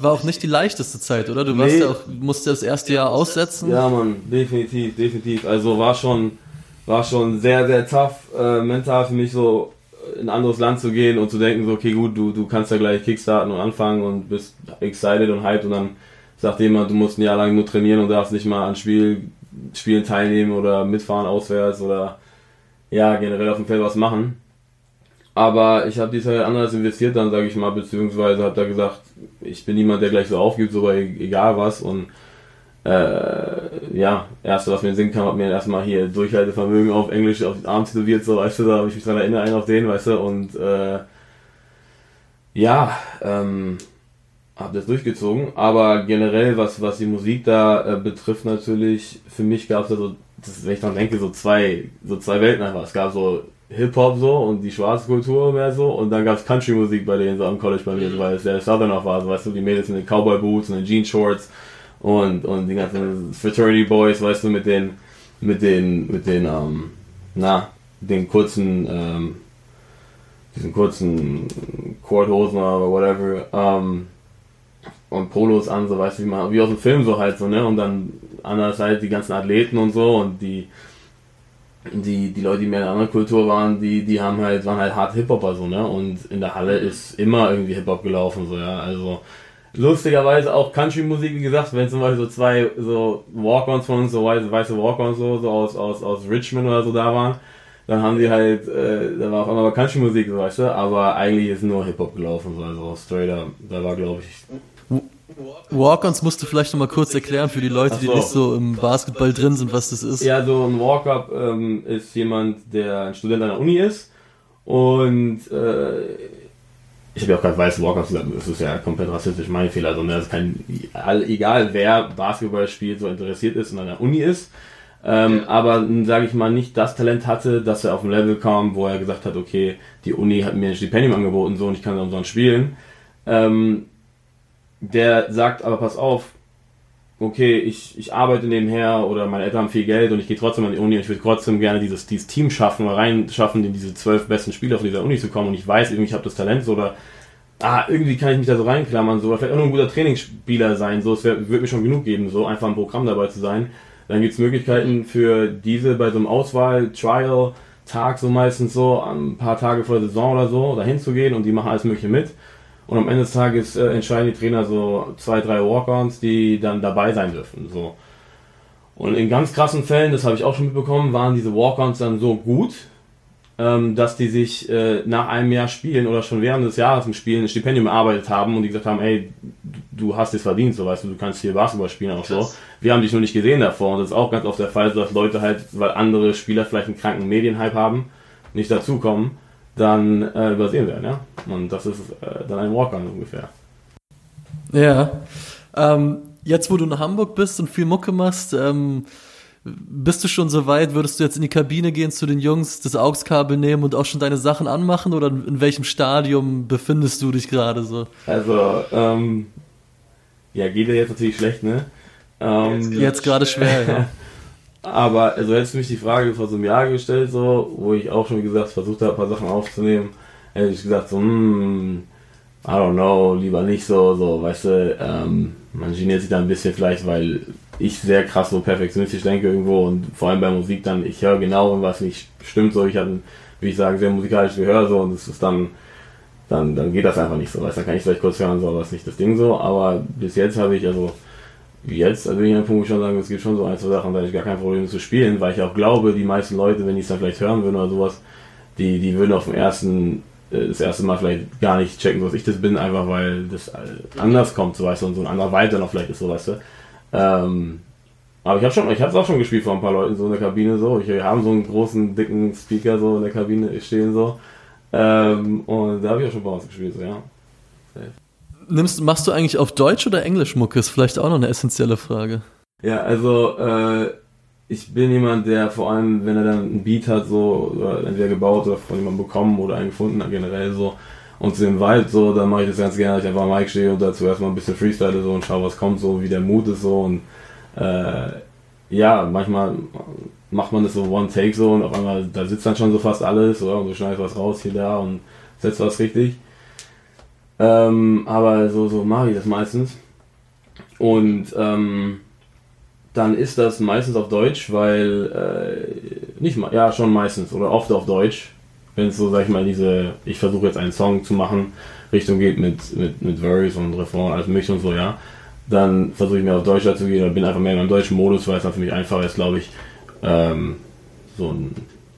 War auch nicht die leichteste Zeit, oder? Du warst nee. ja auch, musst das erste Jahr aussetzen. Ja, Mann, definitiv, definitiv. Also war schon, war schon sehr, sehr tough, äh, mental für mich so in ein anderes Land zu gehen und zu denken, so, okay, gut, du, du kannst ja gleich kickstarten und anfangen und bist excited und hyped und dann sagt jemand, du musst ein Jahr lang nur trainieren und darfst nicht mal an Spiel, Spielen teilnehmen oder mitfahren auswärts oder ja, generell auf dem Feld was machen. Aber ich habe die Zeit anders investiert dann, sage ich mal, beziehungsweise habe da gesagt, ich bin niemand, der gleich so aufgibt, so egal was. Und äh, ja, erste, was mir in den Sinn kam, hat mir erstmal hier Durchhaltevermögen auf Englisch auf den Arm tätowiert, so weißt du, da habe ich mich dran erinnert, einen auf den, weißt du, und äh, ja, ähm, habe das durchgezogen. Aber generell, was, was die Musik da äh, betrifft, natürlich, für mich gab es da so das, wenn ich dann denke, so zwei, so zwei Welten einfach. Es gab so Hip-Hop so und die schwarze Kultur mehr so und dann gab es Country-Musik bei denen so am College bei mir, weil es sehr Southerner war, so, weißt du, die Mädels in den Cowboy-Boots und den Jeans-Shorts und, und die ganzen Fraternity Boys, weißt du, mit den, mit den, mit den, ähm, na, den kurzen, ähm, diesen kurzen Korthosen oder whatever, ähm, und Polos an, so weißt du, wie man, wie aus dem Film so halt so, ne, und dann andererseits die ganzen Athleten und so und die die, die Leute, die mehr in einer anderen Kultur waren, die, die haben halt, waren halt hart Hip-Hopper so, ne? Und in der Halle ist immer irgendwie Hip-Hop gelaufen, so, ja. Also lustigerweise auch Country-Musik, wie gesagt, wenn zum Beispiel so zwei so Walk-Ons von uns, so weiße, weiße Walk-Ons so, so aus, aus, aus Richmond oder so da waren, dann haben die halt, äh, da war auf einmal Country-Musik, so, weißt du, aber eigentlich ist nur Hip-Hop gelaufen, so, also straight up. Da war, glaube ich, Walk-ons musst du vielleicht noch mal kurz erklären für die Leute, so. die nicht so im Basketball drin sind, was das ist. Ja, so ein Walk-up ähm, ist jemand, der ein Student an der Uni ist und äh, ich habe ja auch gerade weiß Walk-ups gesagt, das ist ja komplett rassistisch mein Fehler, sondern also, das kann egal wer Basketball spielt, so interessiert ist und an der Uni ist. Ähm, ja. Aber sage ich mal nicht das Talent hatte, dass er auf ein Level kam, wo er gesagt hat, okay, die Uni hat mir ein Stipendium angeboten so und ich kann da umsonst spielen. Ähm, der sagt aber, pass auf, okay, ich, ich arbeite nebenher oder meine Eltern haben viel Geld und ich gehe trotzdem an die Uni und ich würde trotzdem gerne dieses, dieses Team schaffen oder reinschaffen, in diese zwölf besten Spieler von dieser Uni zu kommen und ich weiß irgendwie, ich habe das Talent so oder ah, irgendwie kann ich mich da so reinklammern, so, oder vielleicht auch nur ein guter Trainingsspieler sein, so, es würde mir schon genug geben, so, einfach ein Programm dabei zu sein. Dann gibt es Möglichkeiten für diese bei so einem Auswahl-Trial-Tag so meistens so, ein paar Tage vor der Saison oder so, dahin zu gehen und die machen alles Mögliche mit. Und am Ende des Tages äh, entscheiden die Trainer so zwei, drei Walk-Ons, die dann dabei sein dürfen. So. Und in ganz krassen Fällen, das habe ich auch schon mitbekommen, waren diese Walk-Ons dann so gut, ähm, dass die sich äh, nach einem Jahr Spielen oder schon während des Jahres im Spielen ein Stipendium erarbeitet haben und die gesagt haben, ey, du hast es verdient, so weißt du, du kannst hier Basketball spielen auch so. Wir haben dich nur nicht gesehen davor und das ist auch ganz oft der Fall, dass Leute halt, weil andere Spieler vielleicht einen kranken Medienhype haben, nicht dazukommen dann äh, übersehen werden, ja. Und das ist äh, dann ein Walk-on ungefähr. Ja. Ähm, jetzt, wo du in Hamburg bist und viel Mucke machst, ähm, bist du schon so weit, würdest du jetzt in die Kabine gehen zu den Jungs, das AUX-Kabel nehmen und auch schon deine Sachen anmachen oder in welchem Stadium befindest du dich gerade so? Also, ähm, ja, geht ja jetzt natürlich schlecht, ne? Ähm, jetzt gerade schwer, ja. [LAUGHS] Aber also hättest du mich die Frage vor so einem Jahr gestellt, so, wo ich auch schon wie gesagt versucht habe, ein paar Sachen aufzunehmen, hätte ich gesagt, so, hm, I don't know, lieber nicht so, so, weißt du, ähm, man geniert sich da ein bisschen vielleicht, weil ich sehr krass so perfektionistisch denke irgendwo und vor allem bei Musik dann, ich höre genau, was nicht stimmt, so, ich habe, wie ich sage, sehr musikalisches Gehör, so, und es ist dann, dann, dann geht das einfach nicht so, weißt du, dann kann ich vielleicht kurz hören, so, aber ist nicht das Ding so, aber bis jetzt habe ich, also, jetzt, also bin ich an einem Punkt, schon sagen, es gibt schon so ein, zwei Sachen, da ich gar kein Problem zu spielen, weil ich auch glaube, die meisten Leute, wenn die es dann vielleicht hören würden oder sowas, die, die würden auf dem ersten, das erste Mal vielleicht gar nicht checken, was ich das bin, einfach weil das anders kommt, so weißt du, und so ein anderer weiter noch vielleicht ist, so weißt du. Ähm, aber ich habe schon, ich habe es auch schon gespielt vor ein paar Leuten so in der Kabine so. Ich, wir haben so einen großen dicken Speaker so in der Kabine stehen so. Ähm, und da habe ich auch schon bei uns gespielt so, ja. Nimmst, machst du eigentlich auf Deutsch oder Englisch Mucke? Ist vielleicht auch noch eine essentielle Frage. Ja, also äh, ich bin jemand, der vor allem, wenn er dann ein Beat hat, so oder entweder gebaut oder von jemandem bekommen oder einen gefunden hat, generell so, und zu dem Vibe so, dann mache ich das ganz gerne, dass ich einfach am Mic stehe und dazu erstmal ein bisschen freestyle so und schaue, was kommt, so wie der Mut ist so und äh, ja, manchmal macht man das so One Take so und auf einmal, da sitzt dann schon so fast alles, oder? Und du schneidest was raus hier, da und setzt was richtig. Ähm, aber so, so mache ich das meistens. Und ähm, dann ist das meistens auf Deutsch, weil, äh, nicht mal, ja, schon meistens oder oft auf Deutsch. Wenn es so, sag ich mal, diese, ich versuche jetzt einen Song zu machen, Richtung geht mit, mit, mit Verse und Refrain, alles mögliche und so, ja. Dann versuche ich mir auf Deutsch dazu gehen oder bin einfach mehr in meinem deutschen Modus, weil es dann für mich einfacher ist, glaube ich, ähm, so ein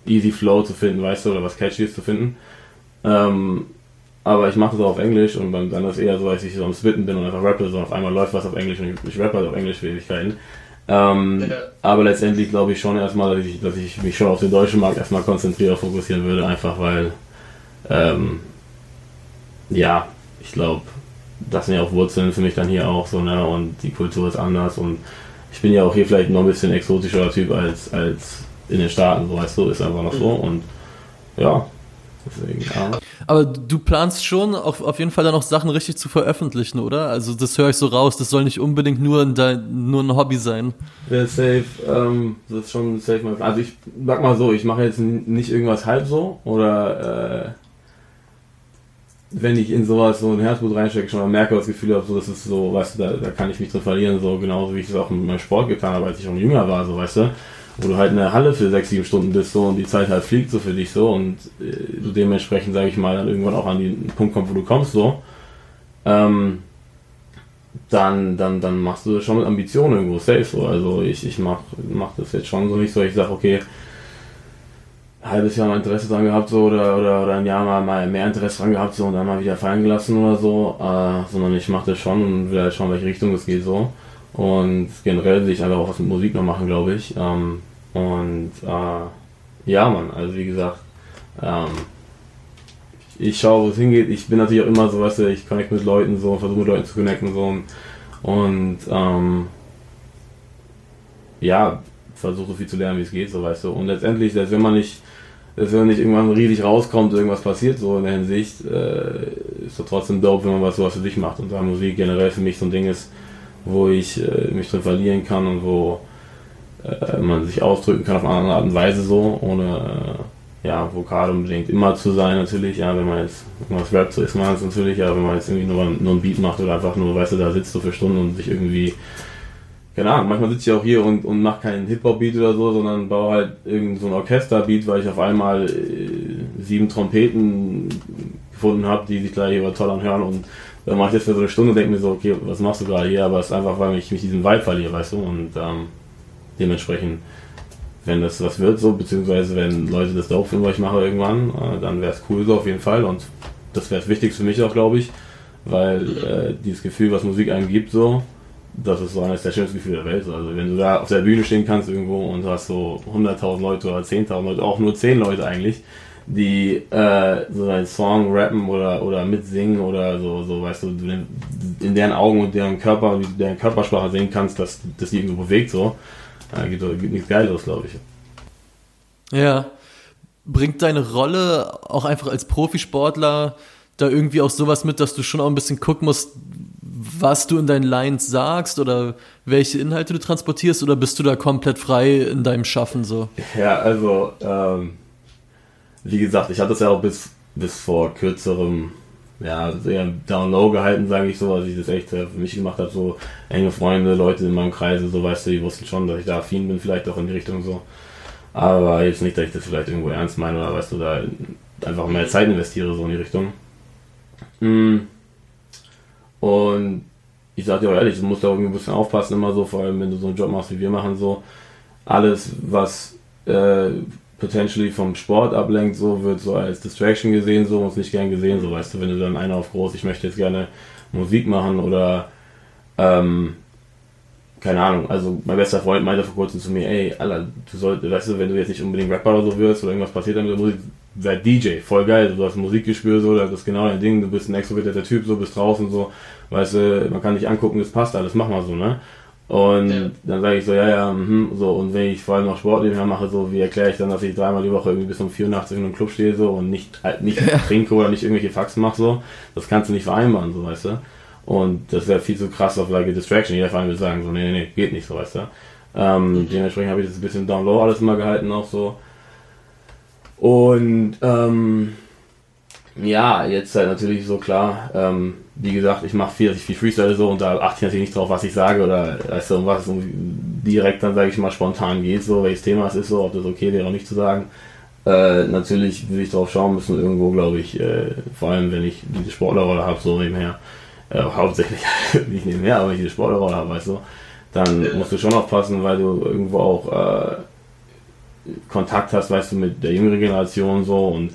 easy Flow zu finden, weißt du, oder was Catchyes zu finden. Ähm, aber ich mache das auch auf Englisch und dann ist es eher so, als ich so am Spitten bin und einfach rappe, so auf einmal läuft was auf Englisch und ich, ich rappe halt auf Englisch für Ewigkeiten. Ähm, ja. Aber letztendlich glaube ich schon erstmal, dass ich, dass ich mich schon auf den deutschen Markt erstmal konzentrieren, fokussieren würde, einfach weil, ähm, ja, ich glaube, das sind ja auch Wurzeln für mich dann hier auch so, ne, und die Kultur ist anders und ich bin ja auch hier vielleicht noch ein bisschen exotischerer Typ als, als in den Staaten, so weißt du, ist einfach noch so mhm. und ja, Deswegen, ja. Aber du planst schon auf, auf jeden Fall dann auch Sachen richtig zu veröffentlichen, oder? Also das höre ich so raus, das soll nicht unbedingt nur, ein, nur ein Hobby sein. Ja, safe. Ähm, das ist schon safe. Also ich sag mal so, ich mache jetzt nicht irgendwas halb so oder äh, wenn ich in sowas so ein Herzblut reinstecke, schon mal merke, das Gefühl habe, so, das ist so, weißt du, da, da kann ich mich drin verlieren, so genauso wie ich es auch mit meinem Sport getan habe, als ich schon jünger war, so, weißt du wo du halt in der Halle für sechs, sieben Stunden bist so und die Zeit halt fliegt so für dich so und äh, du dementsprechend, sage ich mal, dann irgendwann auch an den Punkt kommst, wo du kommst so, ähm, dann, dann, dann machst du das schon mit Ambitionen irgendwo safe so. Also ich, ich mach, mach das jetzt schon so nicht so, ich sag, okay, halbes Jahr mal Interesse dran gehabt so oder, oder, oder ein Jahr mal, mal mehr Interesse dran gehabt so und dann mal wieder fallen gelassen oder so, äh, sondern ich mache das schon und will halt schauen, welche Richtung es geht so. Und generell will ich einfach auch was mit Musik noch machen, glaube ich. Ähm, und äh, ja, man, also wie gesagt, ähm, ich schaue, wo es hingeht. Ich bin natürlich auch immer so, weißt du, ich connecte mit Leuten so, versuche mit Leuten zu connecten so und ähm, ja, versuche so viel zu lernen, wie es geht, so weißt du. Und letztendlich, selbst wenn man nicht, selbst wenn man nicht irgendwann riesig rauskommt, irgendwas passiert so in der Hinsicht, äh, ist doch trotzdem dope, wenn man was sowas für sich macht. Und da Musik generell für mich so ein Ding ist, wo ich äh, mich drin verlieren kann und wo äh, man sich ausdrücken kann auf eine andere Art und Weise so, ohne äh, ja, vokal unbedingt immer zu sein natürlich, ja, wenn man jetzt irgendwas rappt, so ist man es natürlich, ja, wenn man jetzt irgendwie nur, nur ein Beat macht oder einfach nur, weißt du, da sitzt du für Stunden und sich irgendwie keine Ahnung, manchmal sitze ich auch hier und, und mache keinen Hip-Hop-Beat oder so, sondern baue halt irgendein so ein Orchester-Beat, weil ich auf einmal äh, sieben Trompeten gefunden habe, die sich gleich über toll anhören und dann mache ich das für so eine Stunde und denke mir so, okay, was machst du gerade hier? Aber es ist einfach, weil ich mich diesen Vibe verliere, weißt du, und ähm, dementsprechend, wenn das was wird, so, beziehungsweise wenn Leute das dope finden, was ich mache irgendwann, äh, dann wäre es cool so auf jeden Fall und das wäre das Wichtigste für mich auch, glaube ich, weil äh, dieses Gefühl, was Musik einem gibt, so, das ist so eines der schönsten Gefühle der Welt. Also wenn du da auf der Bühne stehen kannst irgendwo und hast so 100.000 Leute oder 10.000 Leute, auch nur 10 Leute eigentlich, die äh, so einen Song rappen oder, oder mitsingen oder so, so, weißt du, in deren Augen und deren Körper, deren Körpersprache sehen kannst, dass das die irgendwo bewegt, so, da gibt, gibt nichts Geiles, glaube ich. Ja. Bringt deine Rolle auch einfach als Profisportler da irgendwie auch sowas mit, dass du schon auch ein bisschen gucken musst, was du in deinen Lines sagst oder welche Inhalte du transportierst oder bist du da komplett frei in deinem Schaffen so? Ja, also ähm, wie gesagt, ich hatte es ja auch bis, bis vor kürzerem ja, sehr down low gehalten, sage ich so, als ich das echt für mich gemacht habe, so enge Freunde, Leute in meinem Kreise, so weißt du, die wussten schon, dass ich da affin bin, vielleicht auch in die Richtung so. Aber jetzt nicht, dass ich das vielleicht irgendwo ernst meine oder weißt du, da einfach mehr Zeit investiere, so in die Richtung. Mm. Und ich sag dir auch ehrlich, du musst da irgendwie ein bisschen aufpassen, immer so, vor allem wenn du so einen Job machst, wie wir machen, so. Alles, was äh, potentially vom Sport ablenkt, so wird so als Distraction gesehen, so und nicht gern gesehen, so weißt du, wenn du dann einer auf groß, ich möchte jetzt gerne Musik machen oder ähm, keine Ahnung, also mein bester Freund meinte vor kurzem zu mir, ey, Alter, du solltest, weißt du, wenn du jetzt nicht unbedingt Rapper oder so wirst oder irgendwas passiert dann mit Musik, werd DJ, voll geil, du hast Musikgespür, so, das ist genau dein Ding, du bist ein extrovertierter Typ, so, bist draußen, so, weißt du, man kann dich angucken, das passt alles, mach mal so, ne? Und ja. dann sage ich so, ja, ja, mh, so, und wenn ich vor allem noch Sport nebenher mache, so, wie erkläre ich dann, dass ich dreimal die Woche irgendwie bis um 84 in einem Club stehe, so, und nicht, halt nicht ja. trinke oder nicht irgendwelche Faxen mache, so, das kannst du nicht vereinbaren, so, weißt du. Und das wäre viel zu krass auf like a Distraction. Jeder Verein würde sagen, so, nee, nee, nee, geht nicht, so, weißt du. Ähm, mhm. Dementsprechend habe ich das ein bisschen down low alles immer gehalten, auch so. Und, ähm, ja, jetzt halt natürlich so klar, ähm, wie gesagt, ich mache viel, dass ich viel Freestyle so und da achte ich natürlich nicht drauf, was ich sage oder weißt du, um was es direkt dann, sage ich mal, spontan geht, so welches Thema es ist, so, ob das okay wäre, auch nicht zu sagen. Äh, natürlich würde ich drauf schauen müssen, irgendwo, glaube ich, äh, vor allem wenn ich diese Sportlerrolle habe, so nebenher, äh, [LAUGHS] hauptsächlich nicht nebenher, aber wenn ich diese Sportlerrolle habe, weißt du, dann musst du schon aufpassen, weil du irgendwo auch äh, Kontakt hast, weißt du, mit der jüngeren Generation so und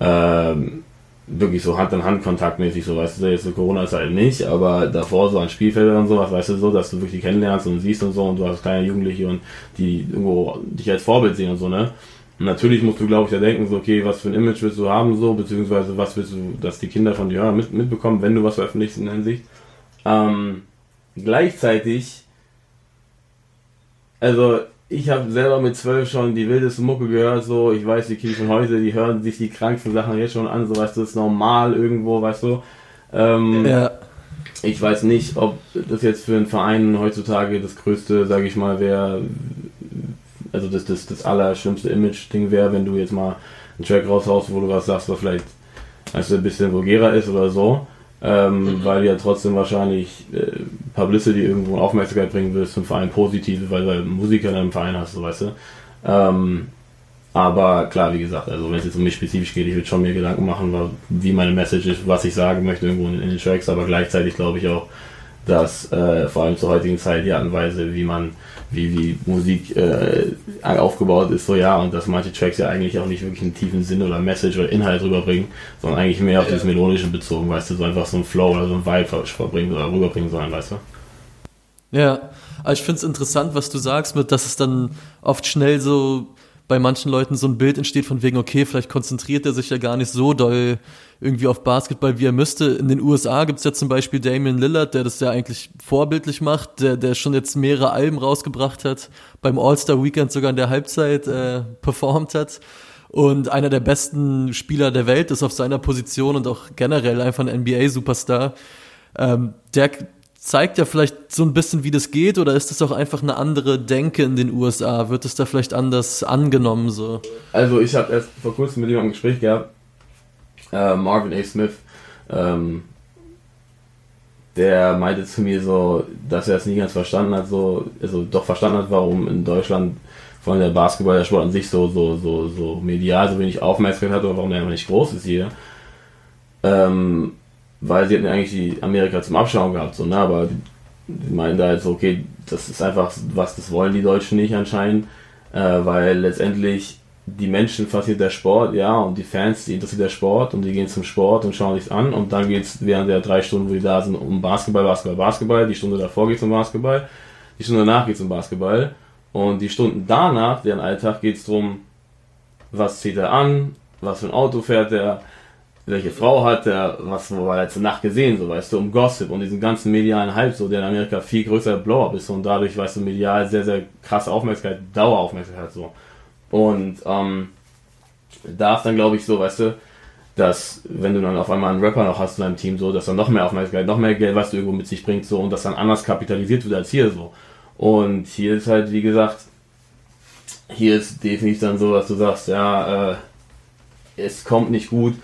ähm, wirklich so Hand in Hand kontaktmäßig, so weißt du, jetzt zur Corona-Zeit nicht, aber davor so an Spielfeldern und sowas, weißt du, so, dass du wirklich kennenlernst und siehst und so und du hast kleine Jugendliche und die irgendwo dich als Vorbild sehen und so, ne? Und natürlich musst du, glaube ich, da denken, so, okay, was für ein Image willst du haben, so, beziehungsweise was willst du, dass die Kinder von dir mit, mitbekommen, wenn du was veröffentlichst in der Hinsicht. Ähm, gleichzeitig, also, ich habe selber mit zwölf schon die wildeste Mucke gehört, so, ich weiß, die Kinder von heute, die hören sich die kranksten Sachen jetzt schon an, so, weißt du, das ist normal irgendwo, weißt du. Ähm, ja. Ich weiß nicht, ob das jetzt für einen Verein heutzutage das größte, sage ich mal, wäre, also das, das, das allerschlimmste Image-Ding wäre, wenn du jetzt mal einen Track raushaust, wo du was sagst, was vielleicht weißt du, ein bisschen vulgärer ist oder so. Ähm, mhm. weil du ja trotzdem wahrscheinlich äh, Publicity irgendwo Aufmerksamkeit bringen willst zum Verein positive, weil du halt Musiker in deinem Verein hast, so weißt du. Ähm, aber klar, wie gesagt, also wenn es jetzt um mich spezifisch geht, ich würde schon mir Gedanken machen, wie meine Message ist, was ich sagen möchte irgendwo in, in den Tracks, aber gleichzeitig glaube ich auch, dass äh, vor allem zur heutigen Zeit die Art und Weise, wie man, wie, wie Musik äh, aufgebaut ist, so ja, und dass manche Tracks ja eigentlich auch nicht wirklich einen tiefen Sinn oder Message oder Inhalt rüberbringen, sondern eigentlich mehr auf ja. dieses Melodische bezogen, weißt du, so einfach so ein Flow oder so ein Vibe verbringen oder rüberbringen sollen, weißt du? Ja, aber ich finde es interessant, was du sagst, mit, dass es dann oft schnell so bei manchen Leuten so ein Bild entsteht von wegen, okay, vielleicht konzentriert er sich ja gar nicht so doll irgendwie auf Basketball, wie er müsste. In den USA gibt's ja zum Beispiel Damian Lillard, der das ja eigentlich vorbildlich macht, der, der schon jetzt mehrere Alben rausgebracht hat, beim All-Star-Weekend sogar in der Halbzeit äh, performt hat und einer der besten Spieler der Welt ist auf seiner Position und auch generell einfach ein NBA-Superstar. Ähm, der zeigt ja vielleicht so ein bisschen, wie das geht, oder ist das auch einfach eine andere Denke in den USA? Wird es da vielleicht anders angenommen so? Also ich habe erst vor kurzem mit jemandem ein Gespräch gehabt, äh, Marvin A. Smith, ähm, der meinte zu mir so, dass er es nie ganz verstanden hat, so, also doch verstanden hat, warum in Deutschland vor allem der Basketball, der Sport an sich so, so, so, so medial so wenig Aufmerksamkeit hat oder warum der einfach nicht groß ist hier. Ähm, weil sie hatten ja eigentlich die Amerika zum Abschauen gehabt, so, ne? aber die, die meinen da halt so, okay, das ist einfach was, das wollen die Deutschen nicht anscheinend, äh, weil letztendlich die Menschen fasziniert der Sport, ja, und die Fans, die interessiert der Sport und die gehen zum Sport und schauen sich's an und dann geht's während der drei Stunden, wo die da sind, um Basketball, Basketball, Basketball, die Stunde davor geht's um Basketball, die Stunde danach geht's um Basketball. Und die Stunden danach, deren Alltag, geht's drum, was zieht er an, was für ein Auto fährt er, welche Frau hat er, was war letzte Nacht gesehen, so weißt du, um Gossip und diesen ganzen medialen Hype, so der in Amerika viel größer Blow-up ist und dadurch, weißt du, medial sehr, sehr krasse Aufmerksamkeit, Daueraufmerksamkeit so. Und ähm, da ist dann, glaube ich, so, weißt du, dass wenn du dann auf einmal einen Rapper noch hast in deinem Team, so, dass dann noch mehr Aufmerksamkeit, noch mehr Geld, was du irgendwo mit sich bringt, so, und das dann anders kapitalisiert wird als hier, so. Und hier ist halt, wie gesagt, hier ist definitiv dann so, dass du sagst, ja, äh, es kommt nicht gut,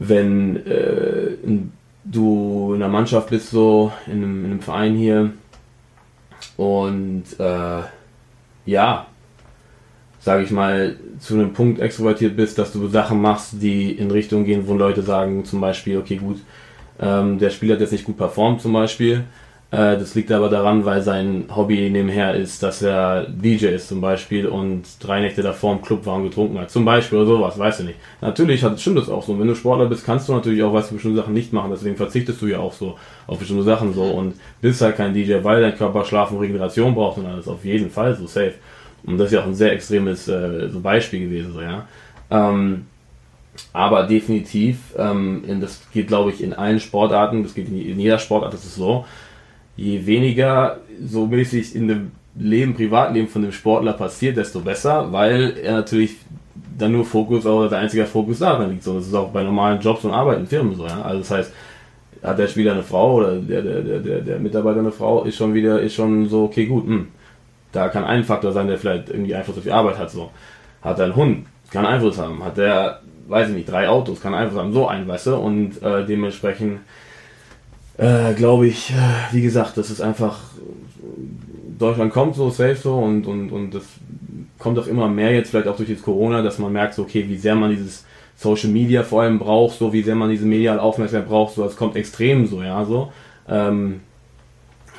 wenn äh, du in einer Mannschaft bist, so in einem, in einem Verein hier und äh, ja, sage ich mal, zu einem Punkt extrovertiert bist, dass du Sachen machst, die in Richtung gehen, wo Leute sagen zum Beispiel, okay gut, ähm, der Spieler hat jetzt nicht gut performt zum Beispiel, das liegt aber daran, weil sein Hobby nebenher ist, dass er DJ ist zum Beispiel und drei Nächte davor im Club war und getrunken hat. Zum Beispiel oder sowas, weißt du nicht. Natürlich hat, stimmt das auch so. Wenn du Sportler bist, kannst du natürlich auch, weißt du, bestimmte Sachen nicht machen. Deswegen verzichtest du ja auch so auf bestimmte Sachen so und bist halt kein DJ, weil dein Körper Schlaf und Regeneration braucht und alles. Auf jeden Fall so safe. Und das ist ja auch ein sehr extremes äh, so Beispiel gewesen, so, ja. Ähm, aber definitiv, ähm, in, das geht glaube ich in allen Sportarten, das geht in, in jeder Sportart, das ist so, je weniger so mäßig in dem Leben, Privatleben von dem Sportler passiert, desto besser, weil er natürlich dann nur Fokus oder der einzige Fokus da liegt. So, das ist auch bei normalen Jobs und Arbeiten, Firmen so, ja. Also das heißt, hat der Spieler eine Frau oder der, der, der, der, Mitarbeiter eine Frau, ist schon wieder, ist schon so, okay, gut, mh. Hm. da kann ein Faktor sein, der vielleicht irgendwie Einfluss auf die Arbeit hat, so. Hat er einen Hund, kann Einfluss haben. Hat der, weiß ich nicht, drei Autos, kann Einfluss haben, so ein, weißt du, und äh, dementsprechend äh, glaube ich, äh, wie gesagt, das ist einfach, Deutschland kommt so safe so und, und, und das kommt auch immer mehr jetzt, vielleicht auch durch das Corona, dass man merkt, so, okay, wie sehr man dieses Social Media vor allem braucht, so wie sehr man diese mediale Aufmerksamkeit braucht, so, es kommt extrem so, ja, so. Ähm,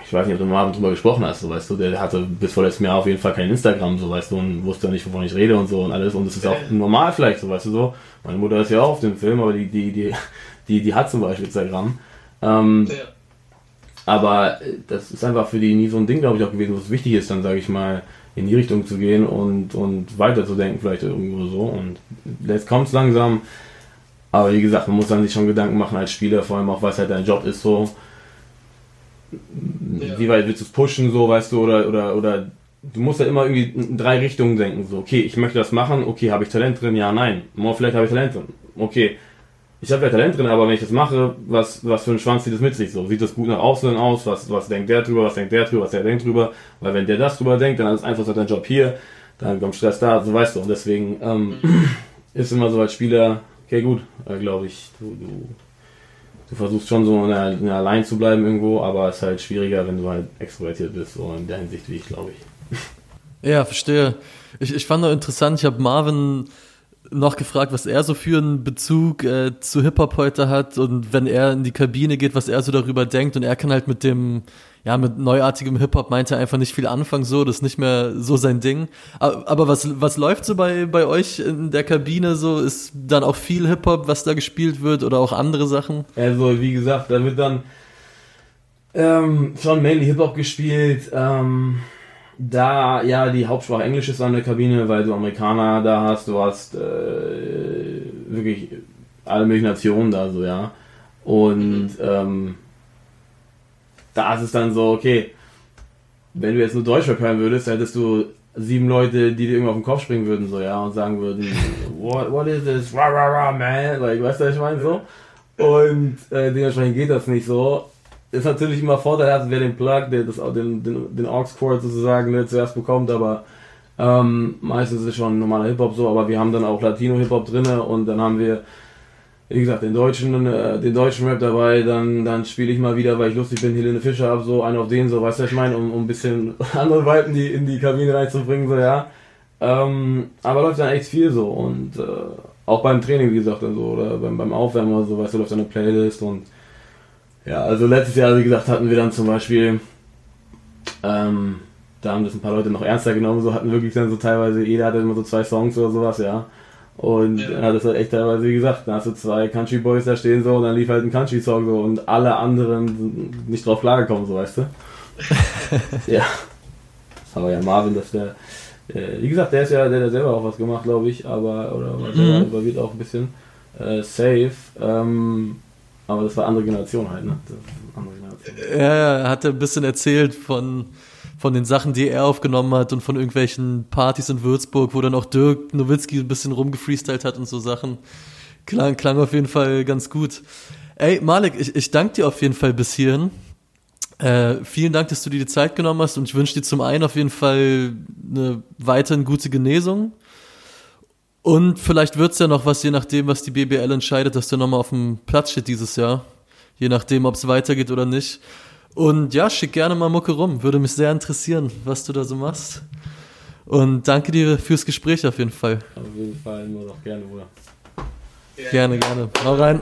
ich weiß nicht, ob du mal drüber gesprochen hast, so weißt du, der hatte bis vor letztem Jahr auf jeden Fall kein Instagram, so weißt du, und wusste ja nicht, wovon ich rede und so und alles. Und das ist auch normal vielleicht, so weißt du so. Meine Mutter ist ja auch auf dem Film, aber die, die, die, die, die hat zum Beispiel Instagram. Ähm, ja. Aber äh, das ist einfach für die nie so ein Ding, glaube ich, auch gewesen, was wichtig ist, dann sage ich mal, in die Richtung zu gehen und, und weiterzudenken, vielleicht irgendwo so. Und jetzt kommt es langsam. Aber wie gesagt, man muss dann sich schon Gedanken machen als Spieler, vor allem auch, was halt dein Job ist, so. Ja. Wie weit willst du es pushen, so, weißt du, oder, oder, oder du musst ja immer irgendwie in drei Richtungen denken, so, okay, ich möchte das machen, okay, habe ich Talent drin, ja, nein. More, vielleicht habe ich Talent drin. Okay, ich habe ja Talent drin, aber wenn ich das mache, was, was für ein Schwanz zieht das mit sich so? Sieht das gut nach außen aus? Was, was denkt der drüber? Was denkt der drüber? Was der denkt drüber? Weil wenn der das drüber denkt, dann ist einfach so dein Job hier, dann kommt Stress da, so weißt du. Und deswegen ähm, ist immer so als Spieler, okay gut, äh, glaube ich, du, du, du versuchst schon so in der, in der Line zu bleiben irgendwo, aber es ist halt schwieriger, wenn du halt extrovertiert bist, so in der Hinsicht wie ich, glaube ich. Ja, verstehe. Ich, ich fand noch interessant, ich habe Marvin noch gefragt, was er so für einen Bezug äh, zu Hip-Hop heute hat und wenn er in die Kabine geht, was er so darüber denkt und er kann halt mit dem, ja, mit neuartigem Hip-Hop meint er einfach nicht viel anfangen, so, das ist nicht mehr so sein Ding. Aber, aber was, was läuft so bei, bei euch in der Kabine so? Ist dann auch viel Hip-Hop, was da gespielt wird oder auch andere Sachen? Also, wie gesagt, da wird dann ähm, schon mainly Hip-Hop gespielt, ähm, da ja die Hauptsprache Englisch ist an der Kabine, weil du Amerikaner da hast, du hast äh, wirklich alle möglichen Nationen da so, ja. Und mhm. ähm, da ist es dann so, okay, wenn du jetzt nur Deutschrap hören würdest, hättest du sieben Leute, die dir irgendwo auf den Kopf springen würden, so, ja, und sagen würden, [LAUGHS] what, what is this, rah, rah, rah, man, like, weißt du, was ich meine, so. Und äh, dementsprechend geht das nicht so ist natürlich immer vorteilhaft, wer den Plug, der das, den, den, den Aux-Cord sozusagen ne, zuerst bekommt, aber ähm, meistens ist es schon normaler Hip-Hop so, aber wir haben dann auch Latino-Hip-Hop drin und dann haben wir, wie gesagt, den deutschen, äh, den deutschen Rap dabei, dann, dann spiele ich mal wieder, weil ich lustig bin, Helene Fischer habe, so einen auf den, so, weißt du, was ich meine, um, um ein bisschen [LAUGHS] andere Weiten die, in die Kabine reinzubringen, so, ja. Ähm, aber läuft dann echt viel so und äh, auch beim Training, wie gesagt, dann so, oder beim, beim Aufwärmen oder so, weißt du, läuft dann eine Playlist und ja, also letztes Jahr, wie gesagt, hatten wir dann zum Beispiel, ähm, da haben das ein paar Leute noch ernster genommen, so hatten wirklich dann so teilweise, jeder hatte immer so zwei Songs oder sowas, ja. Und ja. dann hat es halt echt teilweise, wie gesagt, dann hast du zwei Country Boys da stehen so und dann lief halt ein Country Song so und alle anderen sind nicht drauf klargekommen, so weißt du. [LAUGHS] ja. Aber ja, Marvin, das der, äh, wie gesagt, der ist ja, der hat selber auch was gemacht, glaube ich, aber, oder selber mhm. involviert auch ein bisschen. Äh, safe. Ähm, aber das war andere Generation halt, ne? andere Generation. Er hatte ein bisschen erzählt von, von den Sachen, die er aufgenommen hat und von irgendwelchen Partys in Würzburg, wo dann auch Dirk Nowitzki ein bisschen rumgefreestylt hat und so Sachen. Klang, klang auf jeden Fall ganz gut. Ey, Malik, ich, ich danke dir auf jeden Fall bis hierhin. Äh, vielen Dank, dass du dir die Zeit genommen hast und ich wünsche dir zum einen auf jeden Fall eine weiterhin gute Genesung und vielleicht wird's ja noch was, je nachdem, was die BBL entscheidet, dass der nochmal auf dem Platz steht dieses Jahr. Je nachdem, ob es weitergeht oder nicht. Und ja, schick gerne mal Mucke rum. Würde mich sehr interessieren, was du da so machst. Und danke dir fürs Gespräch auf jeden Fall. Auf jeden Fall, nur noch gerne, Bruder. Gerne, gerne. Hau rein.